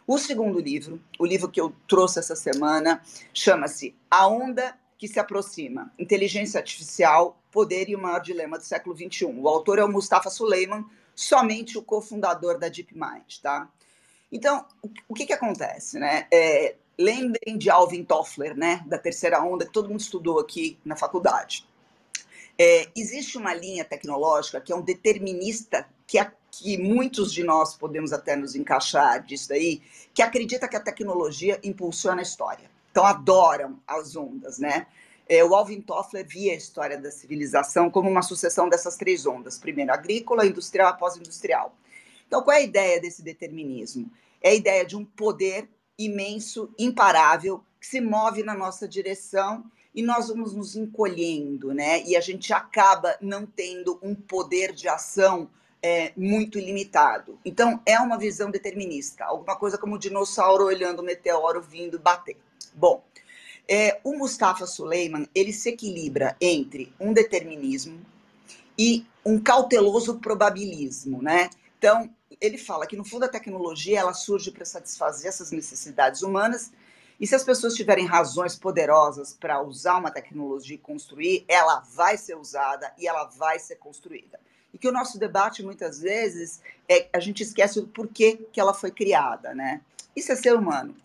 I: O segundo livro, o livro que eu trouxe essa semana, chama-se A Onda que se aproxima: Inteligência Artificial, Poder e o Maior Dilema do Século XXI. O autor é o Mustafa Suleiman, somente o cofundador da DeepMind, tá? Então, o que que acontece, né? É, lembrem de Alvin Toffler, né? Da terceira onda, que todo mundo estudou aqui na faculdade. É, existe uma linha tecnológica que é um determinista, que, a, que muitos de nós podemos até nos encaixar disso aí, que acredita que a tecnologia impulsiona a história. Então, adoram as ondas, né? É, o Alvin Toffler via a história da civilização como uma sucessão dessas três ondas: primeiro agrícola, industrial, pós-industrial. Então, qual é a ideia desse determinismo? É a ideia de um poder imenso, imparável, que se move na nossa direção e nós vamos nos encolhendo, né? E a gente acaba não tendo um poder de ação é, muito ilimitado. Então, é uma visão determinista, alguma coisa como o dinossauro olhando o meteoro vindo bater. Bom, é, o Mustafa Suleiman ele se equilibra entre um determinismo e um cauteloso probabilismo, né? Então, ele fala que no fundo a tecnologia ela surge para satisfazer essas necessidades humanas e se as pessoas tiverem razões poderosas para usar uma tecnologia e construir, ela vai ser usada e ela vai ser construída. E que o nosso debate, muitas vezes, é a gente esquece o porquê que ela foi criada, né? Isso é ser humano.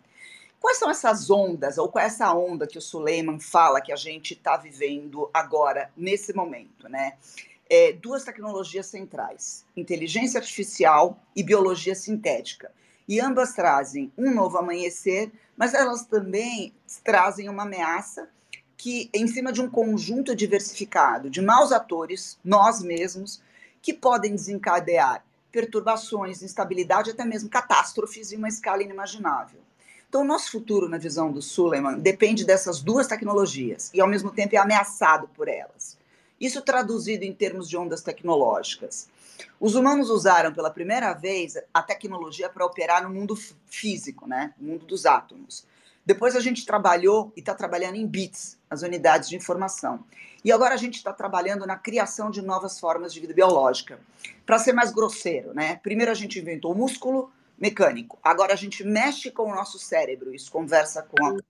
I: Quais são essas ondas, ou qual é essa onda que o Suleiman fala que a gente está vivendo agora, nesse momento, né? É, duas tecnologias centrais, inteligência artificial e biologia sintética. E ambas trazem um novo amanhecer mas elas também trazem uma ameaça que, em cima de um conjunto diversificado de maus atores, nós mesmos, que podem desencadear perturbações, instabilidade, até mesmo catástrofes em uma escala inimaginável. Então, o nosso futuro, na visão do Suleiman, depende dessas duas tecnologias e, ao mesmo tempo, é ameaçado por elas. Isso traduzido em termos de ondas tecnológicas. Os humanos usaram pela primeira vez a tecnologia para operar no mundo físico, né? no mundo dos átomos. Depois a gente trabalhou e está trabalhando em bits, as unidades de informação. E agora a gente está trabalhando na criação de novas formas de vida biológica. Para ser mais grosseiro, né? Primeiro a gente inventou o músculo mecânico. Agora a gente mexe com o nosso cérebro. Isso conversa com a que o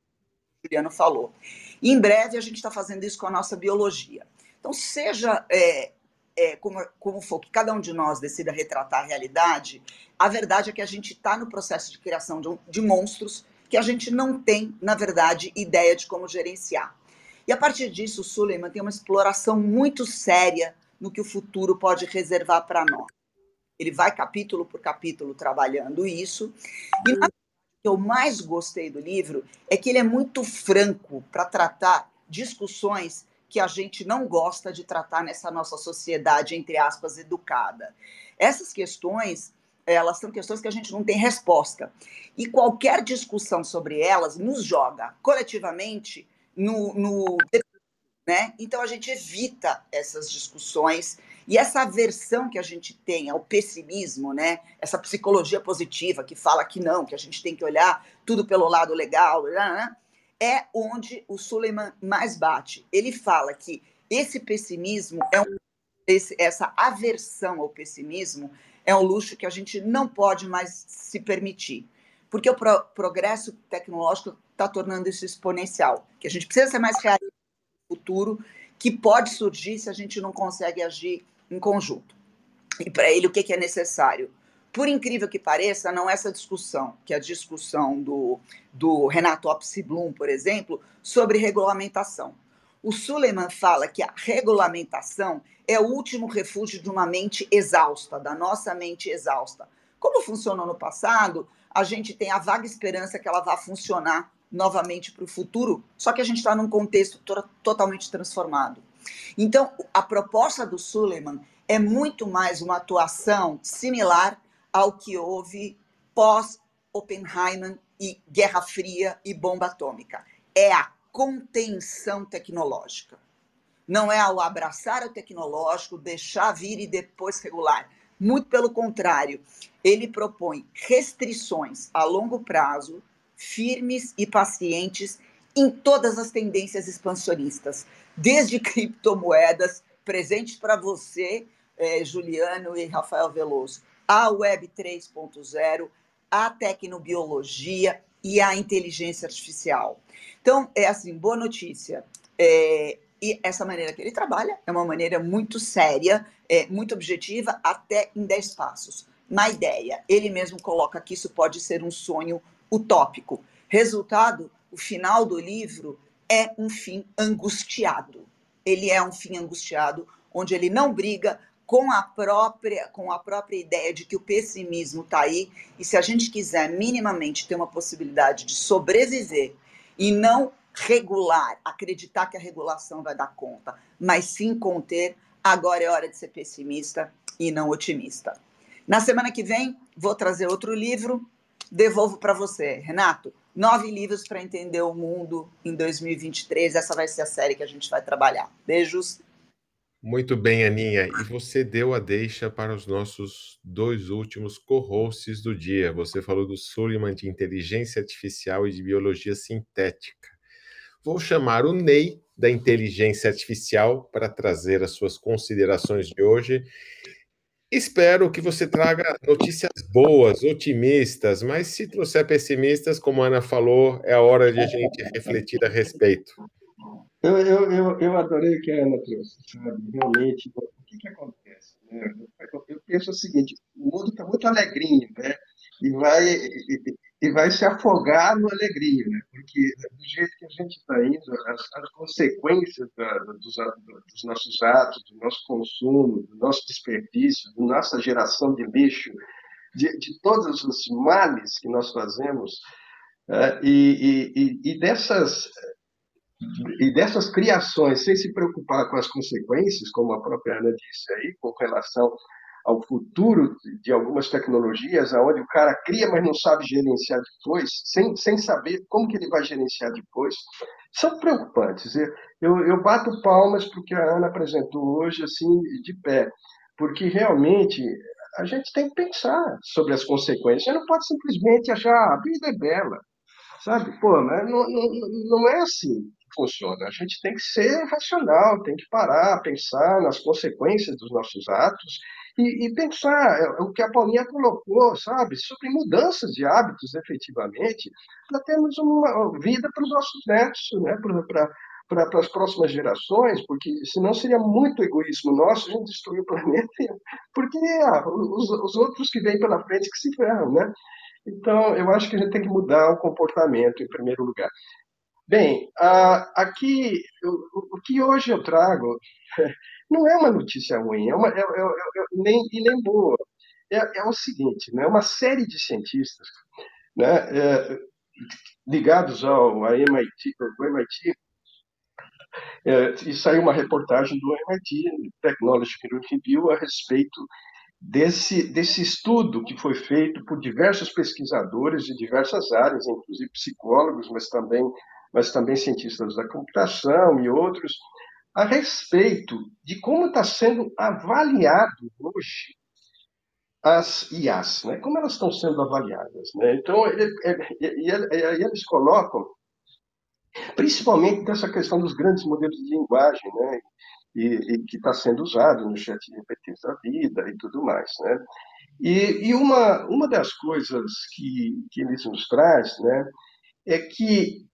I: Juliano falou. E em breve a gente está fazendo isso com a nossa biologia. Então, seja é, é, como, como for que cada um de nós decida retratar a realidade, a verdade é que a gente está no processo de criação de, de monstros que a gente não tem, na verdade, ideia de como gerenciar. E a partir disso, o Suleiman tem uma exploração muito séria no que o futuro pode reservar para nós. Ele vai capítulo por capítulo trabalhando isso. E o que eu mais gostei do livro é que ele é muito franco para tratar discussões que a gente não gosta de tratar nessa nossa sociedade, entre aspas, educada. Essas questões, elas são questões que a gente não tem resposta. E qualquer discussão sobre elas nos joga coletivamente no. no né? Então a gente evita essas discussões e essa aversão que a gente tem ao pessimismo, né? Essa psicologia positiva que fala que não, que a gente tem que olhar tudo pelo lado legal, né? É onde o Suleiman mais bate. Ele fala que esse pessimismo é um, esse, essa aversão ao pessimismo é um luxo que a gente não pode mais se permitir, porque o pro progresso tecnológico está tornando isso exponencial, que a gente precisa ser mais realista no futuro, que pode surgir se a gente não consegue agir em conjunto. E para ele, o que, que é necessário? Por incrível que pareça, não essa discussão, que é a discussão do, do Renato Opsi-Blum, por exemplo, sobre regulamentação. O Suleiman fala que a regulamentação é o último refúgio de uma mente exausta, da nossa mente exausta. Como funcionou no passado, a gente tem a vaga esperança que ela vá funcionar novamente para o futuro, só que a gente está num contexto to totalmente transformado. Então, a proposta do Suleiman é muito mais uma atuação similar ao que houve pós Oppenheimer e Guerra Fria e bomba atômica. É a contenção tecnológica. Não é ao abraçar o tecnológico, deixar vir e depois regular. Muito pelo contrário, ele propõe restrições a longo prazo, firmes e pacientes em todas as tendências expansionistas, desde criptomoedas, presentes para você, eh, Juliano e Rafael Veloso, a Web 3.0, a tecnobiologia e a inteligência artificial. Então, é assim, boa notícia. É, e essa maneira que ele trabalha é uma maneira muito séria, é, muito objetiva, até em 10 passos. Na ideia, ele mesmo coloca que isso pode ser um sonho utópico. Resultado, o final do livro é um fim angustiado. Ele é um fim angustiado, onde ele não briga, com a própria com a própria ideia de que o pessimismo está aí e se a gente quiser minimamente ter uma possibilidade de sobreviver e não regular, acreditar que a regulação vai dar conta, mas sim conter, agora é hora de ser pessimista e não otimista. Na semana que vem vou trazer outro livro, devolvo para você, Renato. Nove livros para entender o mundo em 2023. Essa vai ser a série que a gente vai trabalhar. Beijos.
A: Muito bem, Aninha. E você deu a deixa para os nossos dois últimos co-hosts do dia. Você falou do Suleiman de inteligência artificial e de biologia sintética. Vou chamar o Ney da inteligência artificial para trazer as suas considerações de hoje. Espero que você traga notícias boas, otimistas, mas se trouxer pessimistas, como a Ana falou, é hora de a gente refletir a respeito.
J: Eu, eu, eu, eu adorei o que a Ana trouxe, sabe? Realmente, o que, que acontece? Né? Eu, penso o seguinte: o mundo está muito alegrinho, né? E vai, e, e, vai se afogar no alegrinho, né? Porque do jeito que a gente está indo, as, as consequências da, dos, dos nossos atos, do nosso consumo, do nosso desperdício, da nossa geração de lixo, de, de todos os males que nós fazemos, uh, e, e, e, dessas e dessas criações, sem se preocupar com as consequências, como a própria Ana disse aí, com relação ao futuro de algumas tecnologias, aonde o cara cria, mas não sabe gerenciar depois, sem, sem saber como que ele vai gerenciar depois, são preocupantes. Eu, eu bato palmas porque a Ana apresentou hoje, assim, de pé, porque realmente a gente tem que pensar sobre as consequências. Você não pode simplesmente achar ah, a vida é bela, sabe? Pô, mas não, não, não é assim funciona. A gente tem que ser racional, tem que parar, pensar nas consequências dos nossos atos e, e pensar é, o que a Paulinha colocou, sabe, sobre mudanças de hábitos, efetivamente, para termos uma vida para os nossos netos, né, para para as próximas gerações, porque senão seria muito egoísmo nosso a gente destruir o planeta, porque ah, os, os outros que vêm pela frente que se ferram, né? Então, eu acho que a gente tem que mudar o comportamento, em primeiro lugar. Bem, aqui, o, que hoje eu trago não é uma notícia ruim, é uma, é, é, é, nem, e nem boa. É, é, o seguinte, né, uma série de cientistas né, é, ligados ao MIT, ao MIT é, e saiu uma reportagem do MIT Technology Review a respeito desse, desse estudo que foi feito por diversos pesquisadores de diversas áreas, inclusive psicólogos, mas também mas também cientistas da computação e outros, a respeito de como está sendo avaliado hoje as IAs, né? como elas estão sendo avaliadas. Né? Então, ele, ele, eles colocam, principalmente dessa questão dos grandes modelos de linguagem, né? e, e que está sendo usado no chat GPT da vida e tudo mais. Né? E, e uma, uma das coisas que, que eles nos traz né, é que,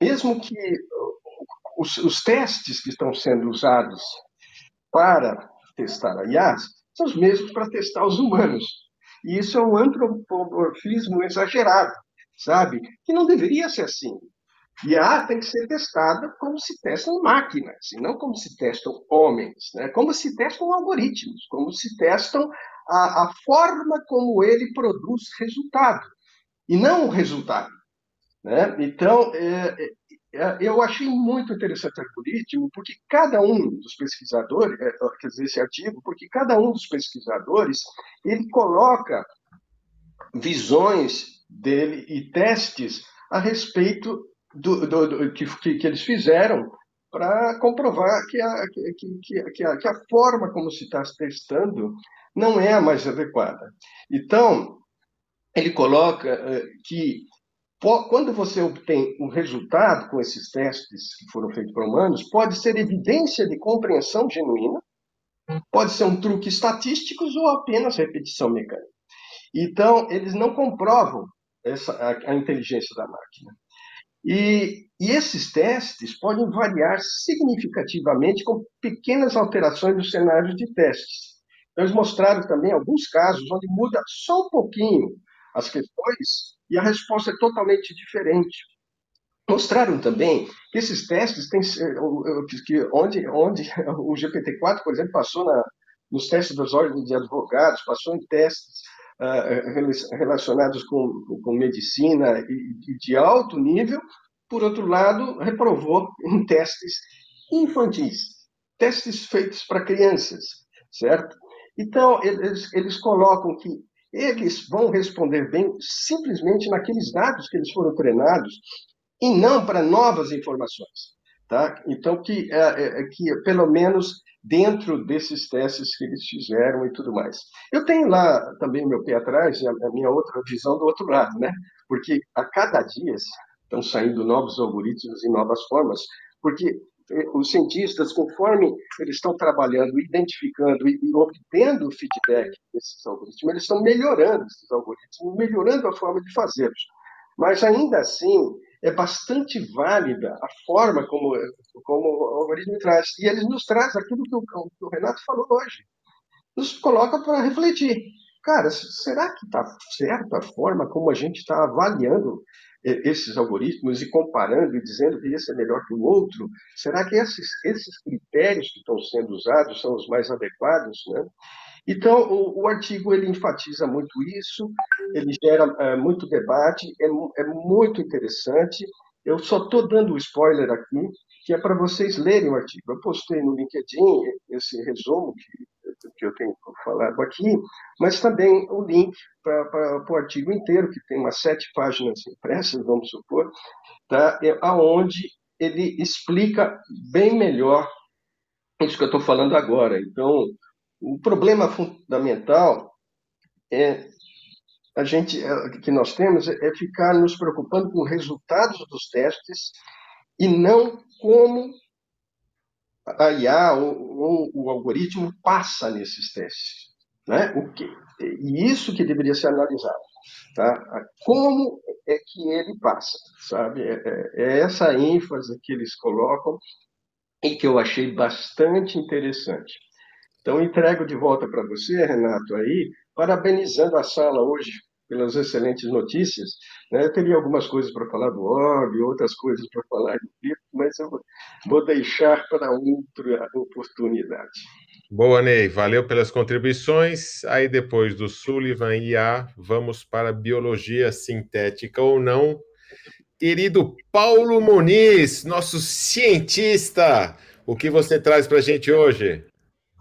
J: mesmo que os, os testes que estão sendo usados para testar a IAS são os mesmos para testar os humanos. E isso é um antropomorfismo exagerado, sabe? Que não deveria ser assim. E a tem que ser testada como se testam máquinas, e não como se testam homens, né? como se testam algoritmos, como se testam a, a forma como ele produz resultado, e não o resultado. Né? Então, é, é, é eu achei muito interessante o algoritmo, porque cada um dos pesquisadores, é, quer dizer, esse artigo, porque cada um dos pesquisadores, ele coloca visões dele e testes a respeito do, do, do que, que, eles fizeram para comprovar que a, que, que, a, que a forma como se está testando não é a mais adequada. Então, ele coloca uh, que quando você obtém um resultado com esses testes que foram feitos para humanos, pode ser evidência de compreensão genuína, pode ser um truque estatístico ou apenas repetição mecânica. Então, eles não comprovam essa, a, a inteligência da máquina. E, e, esses testes podem variar significativamente com pequenas alterações nos cenários de testes. Então, eles mostraram também alguns casos onde muda só um pouquinho as questões e a resposta é totalmente diferente. Mostraram também que esses testes têm que onde, onde o GPT-4, por exemplo, passou na, nos testes das ordens de advogados, passou em testes uh, relacionados com, com medicina e, e de alto nível, por outro lado, reprovou em testes infantis, testes feitos para crianças, certo? Então, eles, eles colocam que eles vão responder bem simplesmente naqueles dados que eles foram treinados e não para novas informações. Tá? Então, que, é, é, é, que pelo menos dentro desses testes que eles fizeram e tudo mais. Eu tenho lá também meu pé atrás, a, a minha outra visão do outro lado, né? porque a cada dia estão saindo novos algoritmos e novas formas, porque os cientistas, conforme eles estão trabalhando, identificando e, obtendo feedback desses algoritmos, eles estão melhorando esses algoritmos, melhorando a forma de fazê-los. Mas ainda assim, é bastante válida a forma como, como o algoritmo traz. E eles nos traz aquilo que o, que o Renato falou hoje. Nos coloca para refletir. Cara, será que está certo a forma como a gente está avaliando esses algoritmos e comparando e dizendo que esse é melhor que o outro? Será que esses, esses critérios que estão sendo usados são os mais adequados? Né? Então, o, o artigo ele enfatiza muito isso, ele gera é, muito debate, é, é muito interessante. Eu só estou dando o spoiler aqui, que é para vocês lerem o artigo. Eu postei no LinkedIn esse resumo que que eu tenho falado aqui, mas também o link para o artigo inteiro, que tem umas sete páginas impressas, vamos supor, tá? é, aonde ele explica bem melhor isso que eu estou falando agora. Então, o problema fundamental é a gente é, que nós temos é ficar nos preocupando com os resultados dos testes e não como a IA ou, ou o algoritmo passa nesses testes. Né? O que, e isso que deveria ser analisado. Tá? Como é que ele passa, sabe? É, é, é essa ênfase que eles colocam e que eu achei bastante interessante. Então, entrego de volta para você, Renato, aí, parabenizando a sala hoje pelas excelentes notícias. Né? Eu teria algumas coisas para falar do orbe, outras coisas para falar do cripto, mas eu vou deixar para outra oportunidade.
A: Boa, Ney. Valeu pelas contribuições. Aí, depois do Sullivan IA, vamos para biologia sintética ou não. Querido Paulo Muniz, nosso cientista, o que você traz para a gente hoje?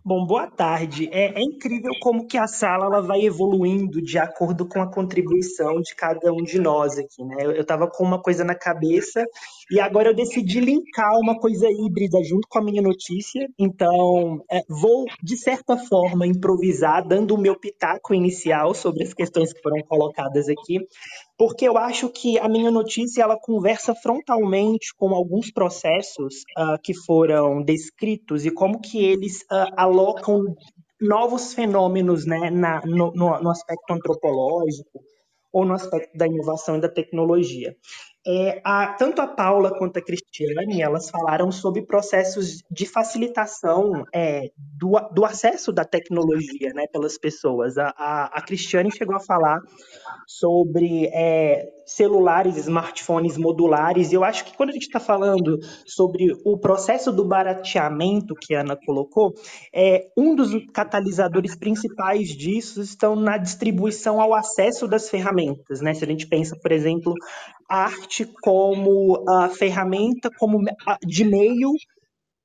K: Bom, boa tarde. É, é, incrível como que a sala ela vai evoluindo de acordo com a contribuição de cada um de nós aqui, né? Eu estava com uma coisa na cabeça e agora eu decidi linkar uma coisa híbrida junto com a minha notícia. Então, é, vou, de certa forma, improvisar, dando o meu pitaco inicial sobre as questões que foram colocadas aqui porque eu acho que a minha notícia ela conversa frontalmente com alguns processos uh, que foram descritos e como que eles uh, alocam novos fenômenos né, na, no, no, aspecto antropológico ou no aspecto da inovação e da tecnologia. É, a, tanto a Paula quanto a Cristiane, elas falaram sobre processos de facilitação é, do, do, acesso da tecnologia né, pelas pessoas. A, a, a Cristiane chegou a falar sobre é, celulares, smartphones modulares, e eu acho que quando a gente está falando sobre o processo do barateamento que a Ana colocou, é, um dos catalisadores principais disso estão na distribuição ao acesso das ferramentas. Né? Se a gente pensa, por exemplo, a arte como a ferramenta como de meio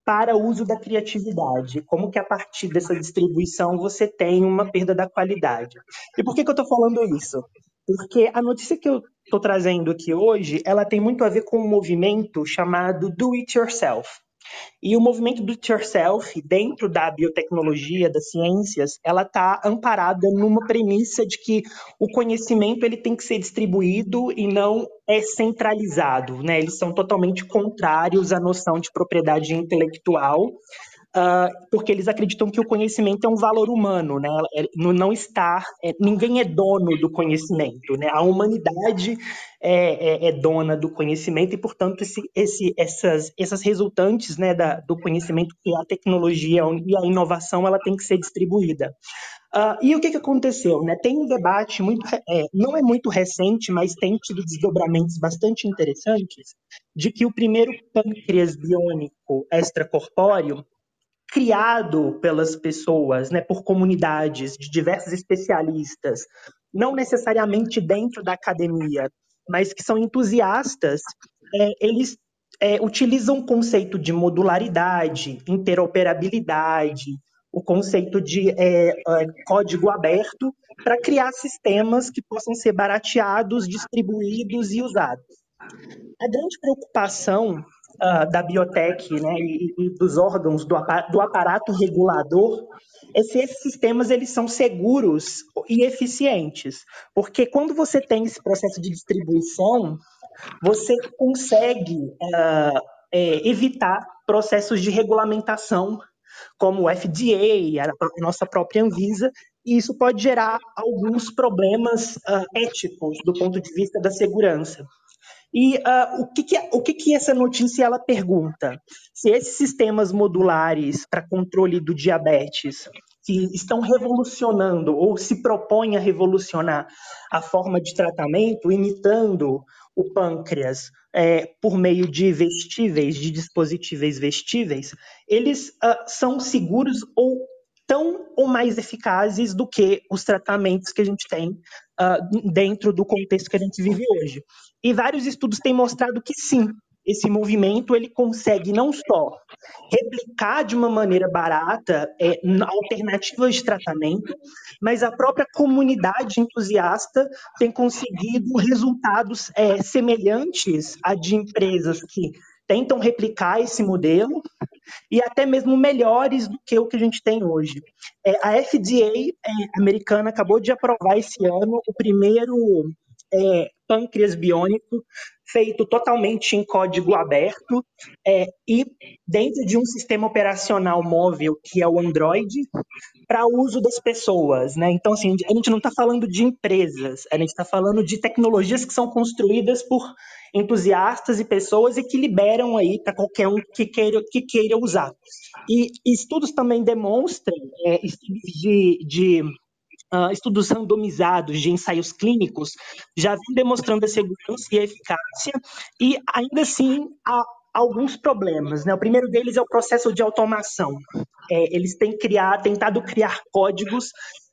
K: para o uso da criatividade. Como que a partir dessa distribuição você tem uma perda da qualidade. E por que, que eu estou falando isso? Porque a notícia que eu estou trazendo aqui hoje, ela tem muito a ver com um movimento chamado Do It Yourself. E o movimento do it yourself, dentro da biotecnologia, das ciências, ela está amparada numa premissa de que o conhecimento ele tem que ser distribuído e não é centralizado. Né? Eles são totalmente contrários à noção de propriedade intelectual porque eles acreditam que o conhecimento é um valor humano, né? É, não está, é, ninguém é dono do conhecimento, né? A humanidade é, é, é dona do conhecimento e, portanto, esse, esse, essas, essas resultantes, né, da, do conhecimento que a tecnologia e a inovação, ela tem que ser distribuída. Uh, e o que, que aconteceu? Né? Tem um debate muito, é, não é muito recente, mas tem tido desdobramentos bastante interessantes de que o primeiro pâncreas biônico extracorpóreo criado pelas pessoas, né, por comunidades de diversos especialistas, não necessariamente dentro da academia, mas que são entusiastas, é, eles é, utilizam o conceito de modularidade, interoperabilidade, o conceito de é, é código aberto para criar sistemas que possam ser barateados, distribuídos e usados. A grande preocupação uh, da biotech né, e, e, dos órgãos do, do aparato regulador é se esses sistemas eles são seguros e eficientes. Porque quando você tem esse processo de distribuição, você consegue uh, é, evitar processos de regulamentação como o FDA, a nossa própria Anvisa, e isso pode gerar alguns problemas uh, éticos do ponto de vista da segurança. E uh, o, que, que, o que, que essa notícia ela pergunta? Se esses sistemas modulares para controle do diabetes que estão revolucionando ou se propõem a revolucionar a forma de tratamento, imitando o pâncreas é, por meio de vestíveis, de dispositivos vestíveis, eles uh, são seguros ou tão ou mais eficazes do que os tratamentos que a gente tem uh, dentro do contexto que a gente vive hoje. E vários estudos têm mostrado que sim, esse movimento ele consegue não só replicar de uma maneira barata é, alternativas de tratamento, mas a própria comunidade entusiasta tem conseguido resultados é, semelhantes a de empresas que tentam replicar esse modelo e até mesmo melhores do que o que a gente tem hoje. É, a FDA é, americana acabou de aprovar esse ano o primeiro é, pâncreas biônico feito totalmente em código aberto é, e dentro de um sistema operacional móvel que é o Android para uso das pessoas, né? Então assim a gente não está falando de empresas, a gente está falando de tecnologias que são construídas por entusiastas e pessoas e que liberam aí para qualquer um que queira que queira usar. E estudos também demonstram é, estudos de, de uh, estudos randomizados de ensaios clínicos já vêm demonstrando a segurança e a eficácia, e ainda assim há alguns problemas. Né? O primeiro deles é o processo de automação. É, eles têm criar, tentado criar códigos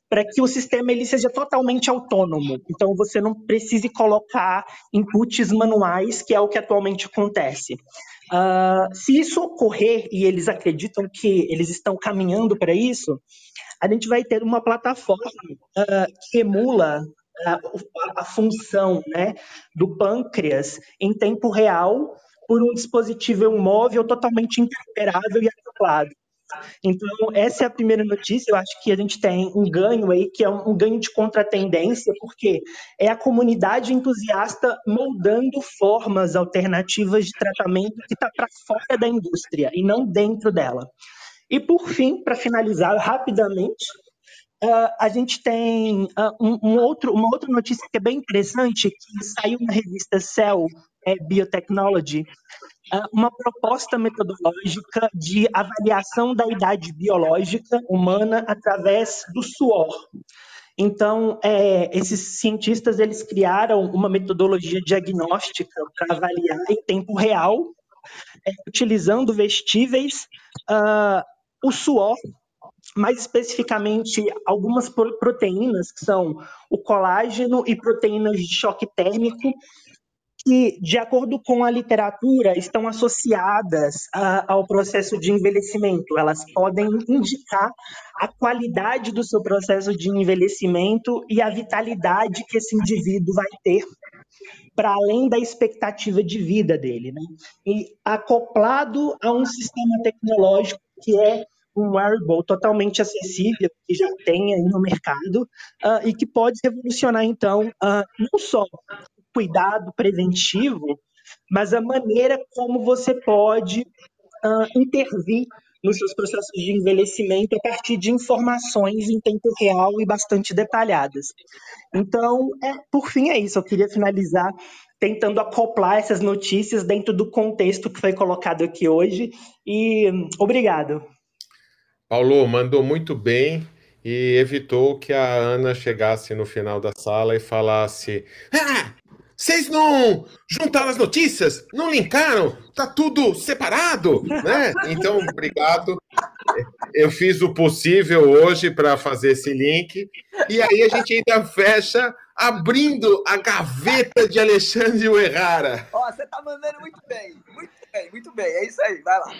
K: para que o sistema ele seja totalmente autônomo. Então você não precise colocar inputs manuais, que é o que atualmente acontece. Uh, se isso ocorrer e eles acreditam que eles estão caminhando para isso, a gente vai ter uma plataforma uh, que emula a, a, função né, do pâncreas em tempo real por um dispositivo móvel totalmente interoperável e acoplado. Então, essa é a primeira notícia. Eu acho que a gente tem um ganho aí, que é um ganho de contratendência, porque é a comunidade entusiasta moldando formas alternativas de tratamento que está para fora da indústria e não dentro dela. E por fim, para finalizar rapidamente, uh, a gente tem uh, um, um, outro, uma outra notícia que é bem interessante, que saiu na revista Cell é, Biotechnology, uma proposta metodológica de avaliação da idade biológica humana através do suor. Então, é, esses cientistas eles criaram uma metodologia diagnóstica para avaliar em tempo real, é, utilizando vestíveis, uh, o suor, mais especificamente algumas proteínas, que são o colágeno e proteínas de choque térmico, que, de acordo com a literatura, estão associadas a, ao processo de envelhecimento. Elas podem indicar a qualidade do seu processo de envelhecimento e a vitalidade que esse indivíduo vai ter para além da expectativa de vida dele, né? E acoplado a um sistema tecnológico que é um wearable totalmente acessível que já tem aí no mercado uh, e que pode revolucionar então uh, não só cuidado preventivo, mas a maneira como você pode uh, intervir nos seus processos de envelhecimento a partir de informações em tempo real e bastante detalhadas. Então, é, por fim, é isso. Eu queria finalizar tentando acoplar essas notícias dentro do contexto que foi colocado aqui hoje. E obrigado.
A: Paulo, mandou muito bem e evitou que a Ana chegasse no final da sala e falasse: Ah, vocês não juntaram as notícias? Não linkaram? Tá tudo separado, né? Então, obrigado. Eu fiz o possível hoje para fazer esse link. E aí a gente ainda fecha abrindo a gaveta de Alexandre Errara.
I: Ó, você tá mandando muito bem, muito bem, muito bem. É isso aí, vai lá.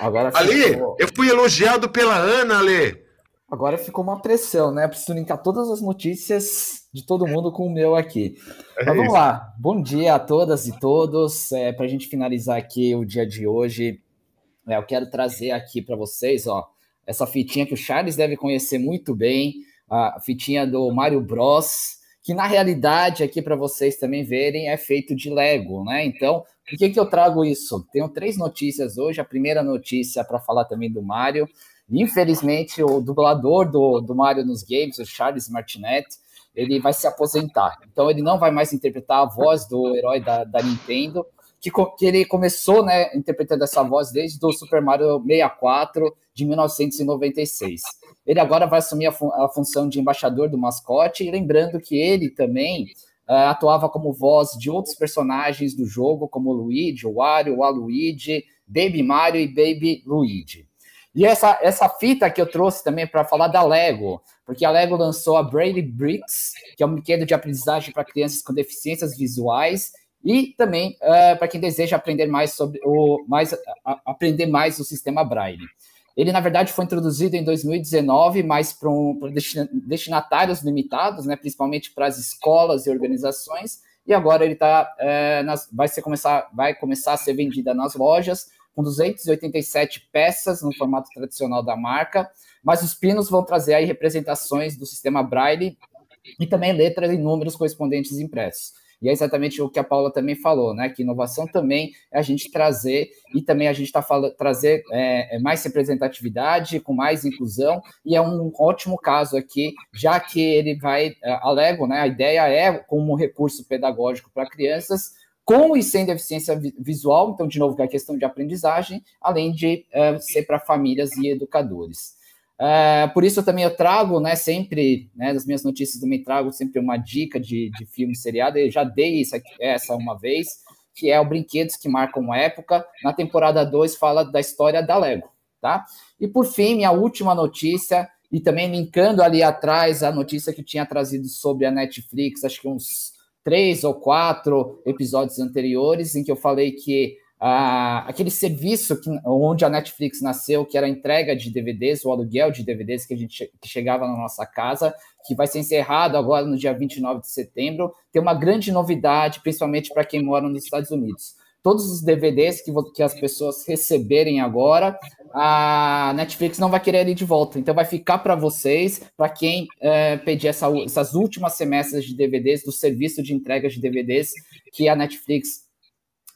A: Agora Ali, eu fui elogiado pela Ana, Ale.
L: Agora ficou uma pressão, né? Preciso linkar todas as notícias de todo mundo com o meu aqui. É Mas vamos lá. Bom dia a todas e todos. É, para a gente finalizar aqui o dia de hoje, é, eu quero trazer aqui para vocês, ó, essa fitinha que o Charles deve conhecer muito bem, a fitinha do Mario Bros, que na realidade aqui para vocês também verem é feito de Lego, né? Então, por que que eu trago isso? Tenho três notícias hoje. A primeira notícia para falar também do Mario. Infelizmente, o dublador do, do Mario nos games, o Charles Martinet, ele vai se aposentar. Então, ele não vai mais interpretar a voz do herói da, da Nintendo, que, que ele começou né, interpretando essa voz desde o Super Mario 64 de 1996. Ele agora vai assumir a, fun a função de embaixador do mascote, e lembrando que ele também uh, atuava como voz de outros personagens do jogo, como Luigi, Wario, Waluigi, Baby Mario e Baby Luigi. E essa, essa fita que eu trouxe também para falar da Lego, porque a Lego lançou a Brady Bricks, que é um brinquedo de aprendizagem para crianças com deficiências visuais, e também uh, para quem deseja aprender mais sobre o mais a, aprender mais o sistema Braille. Ele, na verdade, foi introduzido em 2019, mas para um, destinatários limitados, né, principalmente para as escolas e organizações, e agora ele tá, é, nas, vai, ser começar, vai começar a ser vendida nas lojas, com 287 peças no formato tradicional da marca, mas os pinos vão trazer aí representações do sistema Braille e também letras e números correspondentes impressos. E é exatamente o que a Paula também falou, né? Que inovação também é a gente trazer e também a gente está falando trazer é, é, mais representatividade, com mais inclusão, e é um ótimo caso aqui, já que ele vai, é, alego, né? A ideia é como recurso pedagógico para crianças, com e sem deficiência visual, então, de novo, que é a questão de aprendizagem, além de é, ser para famílias e educadores. É, por isso também eu trago, né, sempre, né, das minhas notícias também trago sempre uma dica de, de filme seriado, eu já dei isso aqui, essa uma vez, que é o Brinquedos que Marcam Época, na temporada 2 fala da história da Lego, tá? E por fim, minha última notícia, e também linkando ali atrás a notícia que tinha trazido sobre a Netflix, acho que uns três ou quatro episódios anteriores, em que eu falei que ah, aquele serviço que, onde a Netflix nasceu, que era a entrega de DVDs, o aluguel de DVDs que a gente que chegava na nossa casa, que vai ser encerrado agora no dia 29 de setembro, tem uma grande novidade, principalmente para quem mora nos Estados Unidos. Todos os DVDs que, que as pessoas receberem agora, a Netflix não vai querer ir de volta. Então vai ficar para vocês, para quem é, pedir essa, essas últimas semestres de DVDs do serviço de entrega de DVDs que a Netflix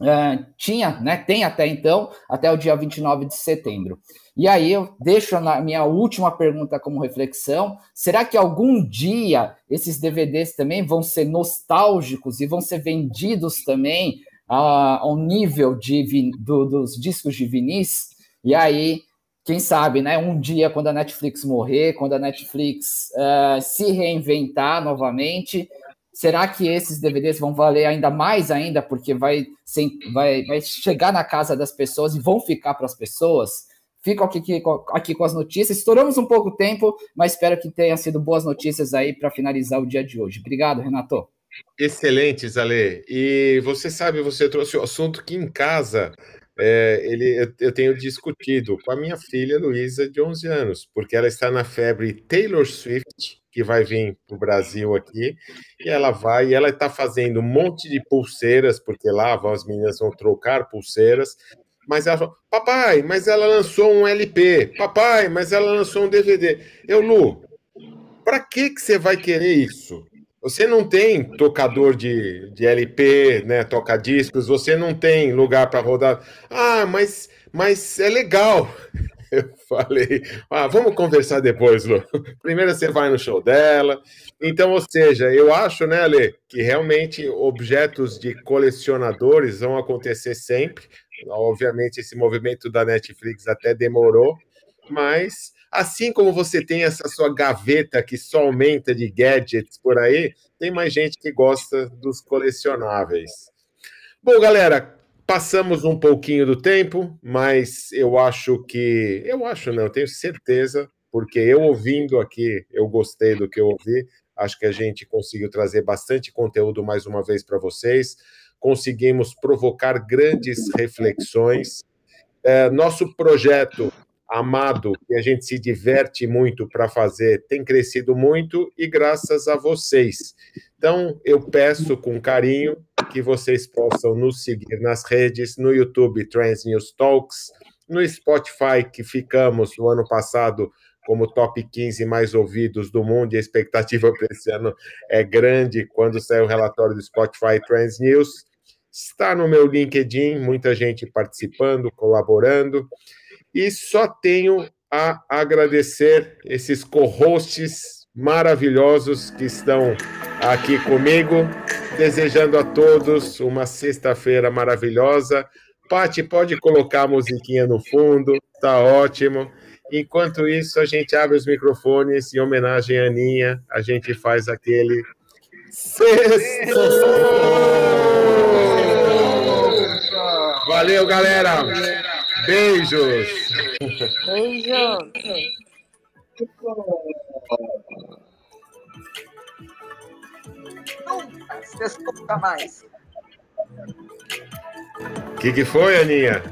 L: uh, tinha, né, tem até então, até o dia 29 de setembro. E aí eu deixo a minha última pergunta como reflexão: será que algum dia esses DVDs também vão ser nostálgicos e vão ser vendidos também uh, ao nível de, do, dos discos de vinis? E aí, quem sabe, né? Um dia, quando a Netflix morrer, quando a Netflix uh, se reinventar novamente, será que esses DVDs vão valer ainda mais ainda, porque vai, vai, vai chegar na casa das pessoas e vão ficar para as pessoas? Fico aqui, aqui com as notícias. Estouramos um pouco tempo, mas espero que tenham sido boas notícias aí para finalizar o dia de hoje. Obrigado, Renato.
A: Excelente, Ale. E você sabe, você trouxe o assunto que em casa é, ele, eu, eu, tenho discutido com a minha filha Luísa, de 11 anos, porque ela está na febre Taylor Swift, que vai vir para o Brasil aqui, e ela vai, e ela está fazendo um monte de pulseiras, porque lá as meninas vão trocar pulseiras, mas ela falou, papai, mas ela lançou um LP, papai, mas ela lançou um DVD. Eu, Lu, para que, que você vai querer isso? Você não tem tocador de, de LP, né, toca discos, você não tem lugar para rodar. Ah, mas, mas é legal. Eu falei, ah, vamos conversar depois, Lu. Primeiro você vai no show dela. Então, ou seja, eu acho, né, Ale, que realmente objetos de colecionadores vão acontecer sempre. Obviamente, esse movimento da Netflix até demorou, mas assim como você tem essa sua gaveta que só aumenta de gadgets por aí, tem mais gente que gosta dos colecionáveis. Bom, galera, passamos um pouquinho do tempo, mas eu acho que. Eu acho, não, eu tenho certeza, porque eu ouvindo aqui, eu gostei do que eu ouvi. Acho que a gente conseguiu trazer bastante conteúdo mais uma vez para vocês conseguimos provocar grandes reflexões. É, nosso projeto amado, que a gente se diverte muito para fazer, tem crescido muito e graças a vocês. Então, eu peço com carinho que vocês possam nos seguir nas redes, no YouTube Trans News Talks, no Spotify, que ficamos no ano passado como top 15 mais ouvidos do mundo, e a expectativa para esse ano é grande quando sair o relatório do Spotify Trans News. Está no meu LinkedIn, muita gente participando, colaborando. E só tenho a agradecer esses co-hosts maravilhosos que estão aqui comigo, desejando a todos uma sexta-feira maravilhosa. Pati, pode colocar a musiquinha no fundo, tá ótimo. Enquanto isso, a gente abre os microfones em homenagem à Aninha, a gente faz aquele. Sexto! Valeu, galera. Beijos.
G: Beijos.
I: Nunca mais.
A: O que, que foi, Aninha?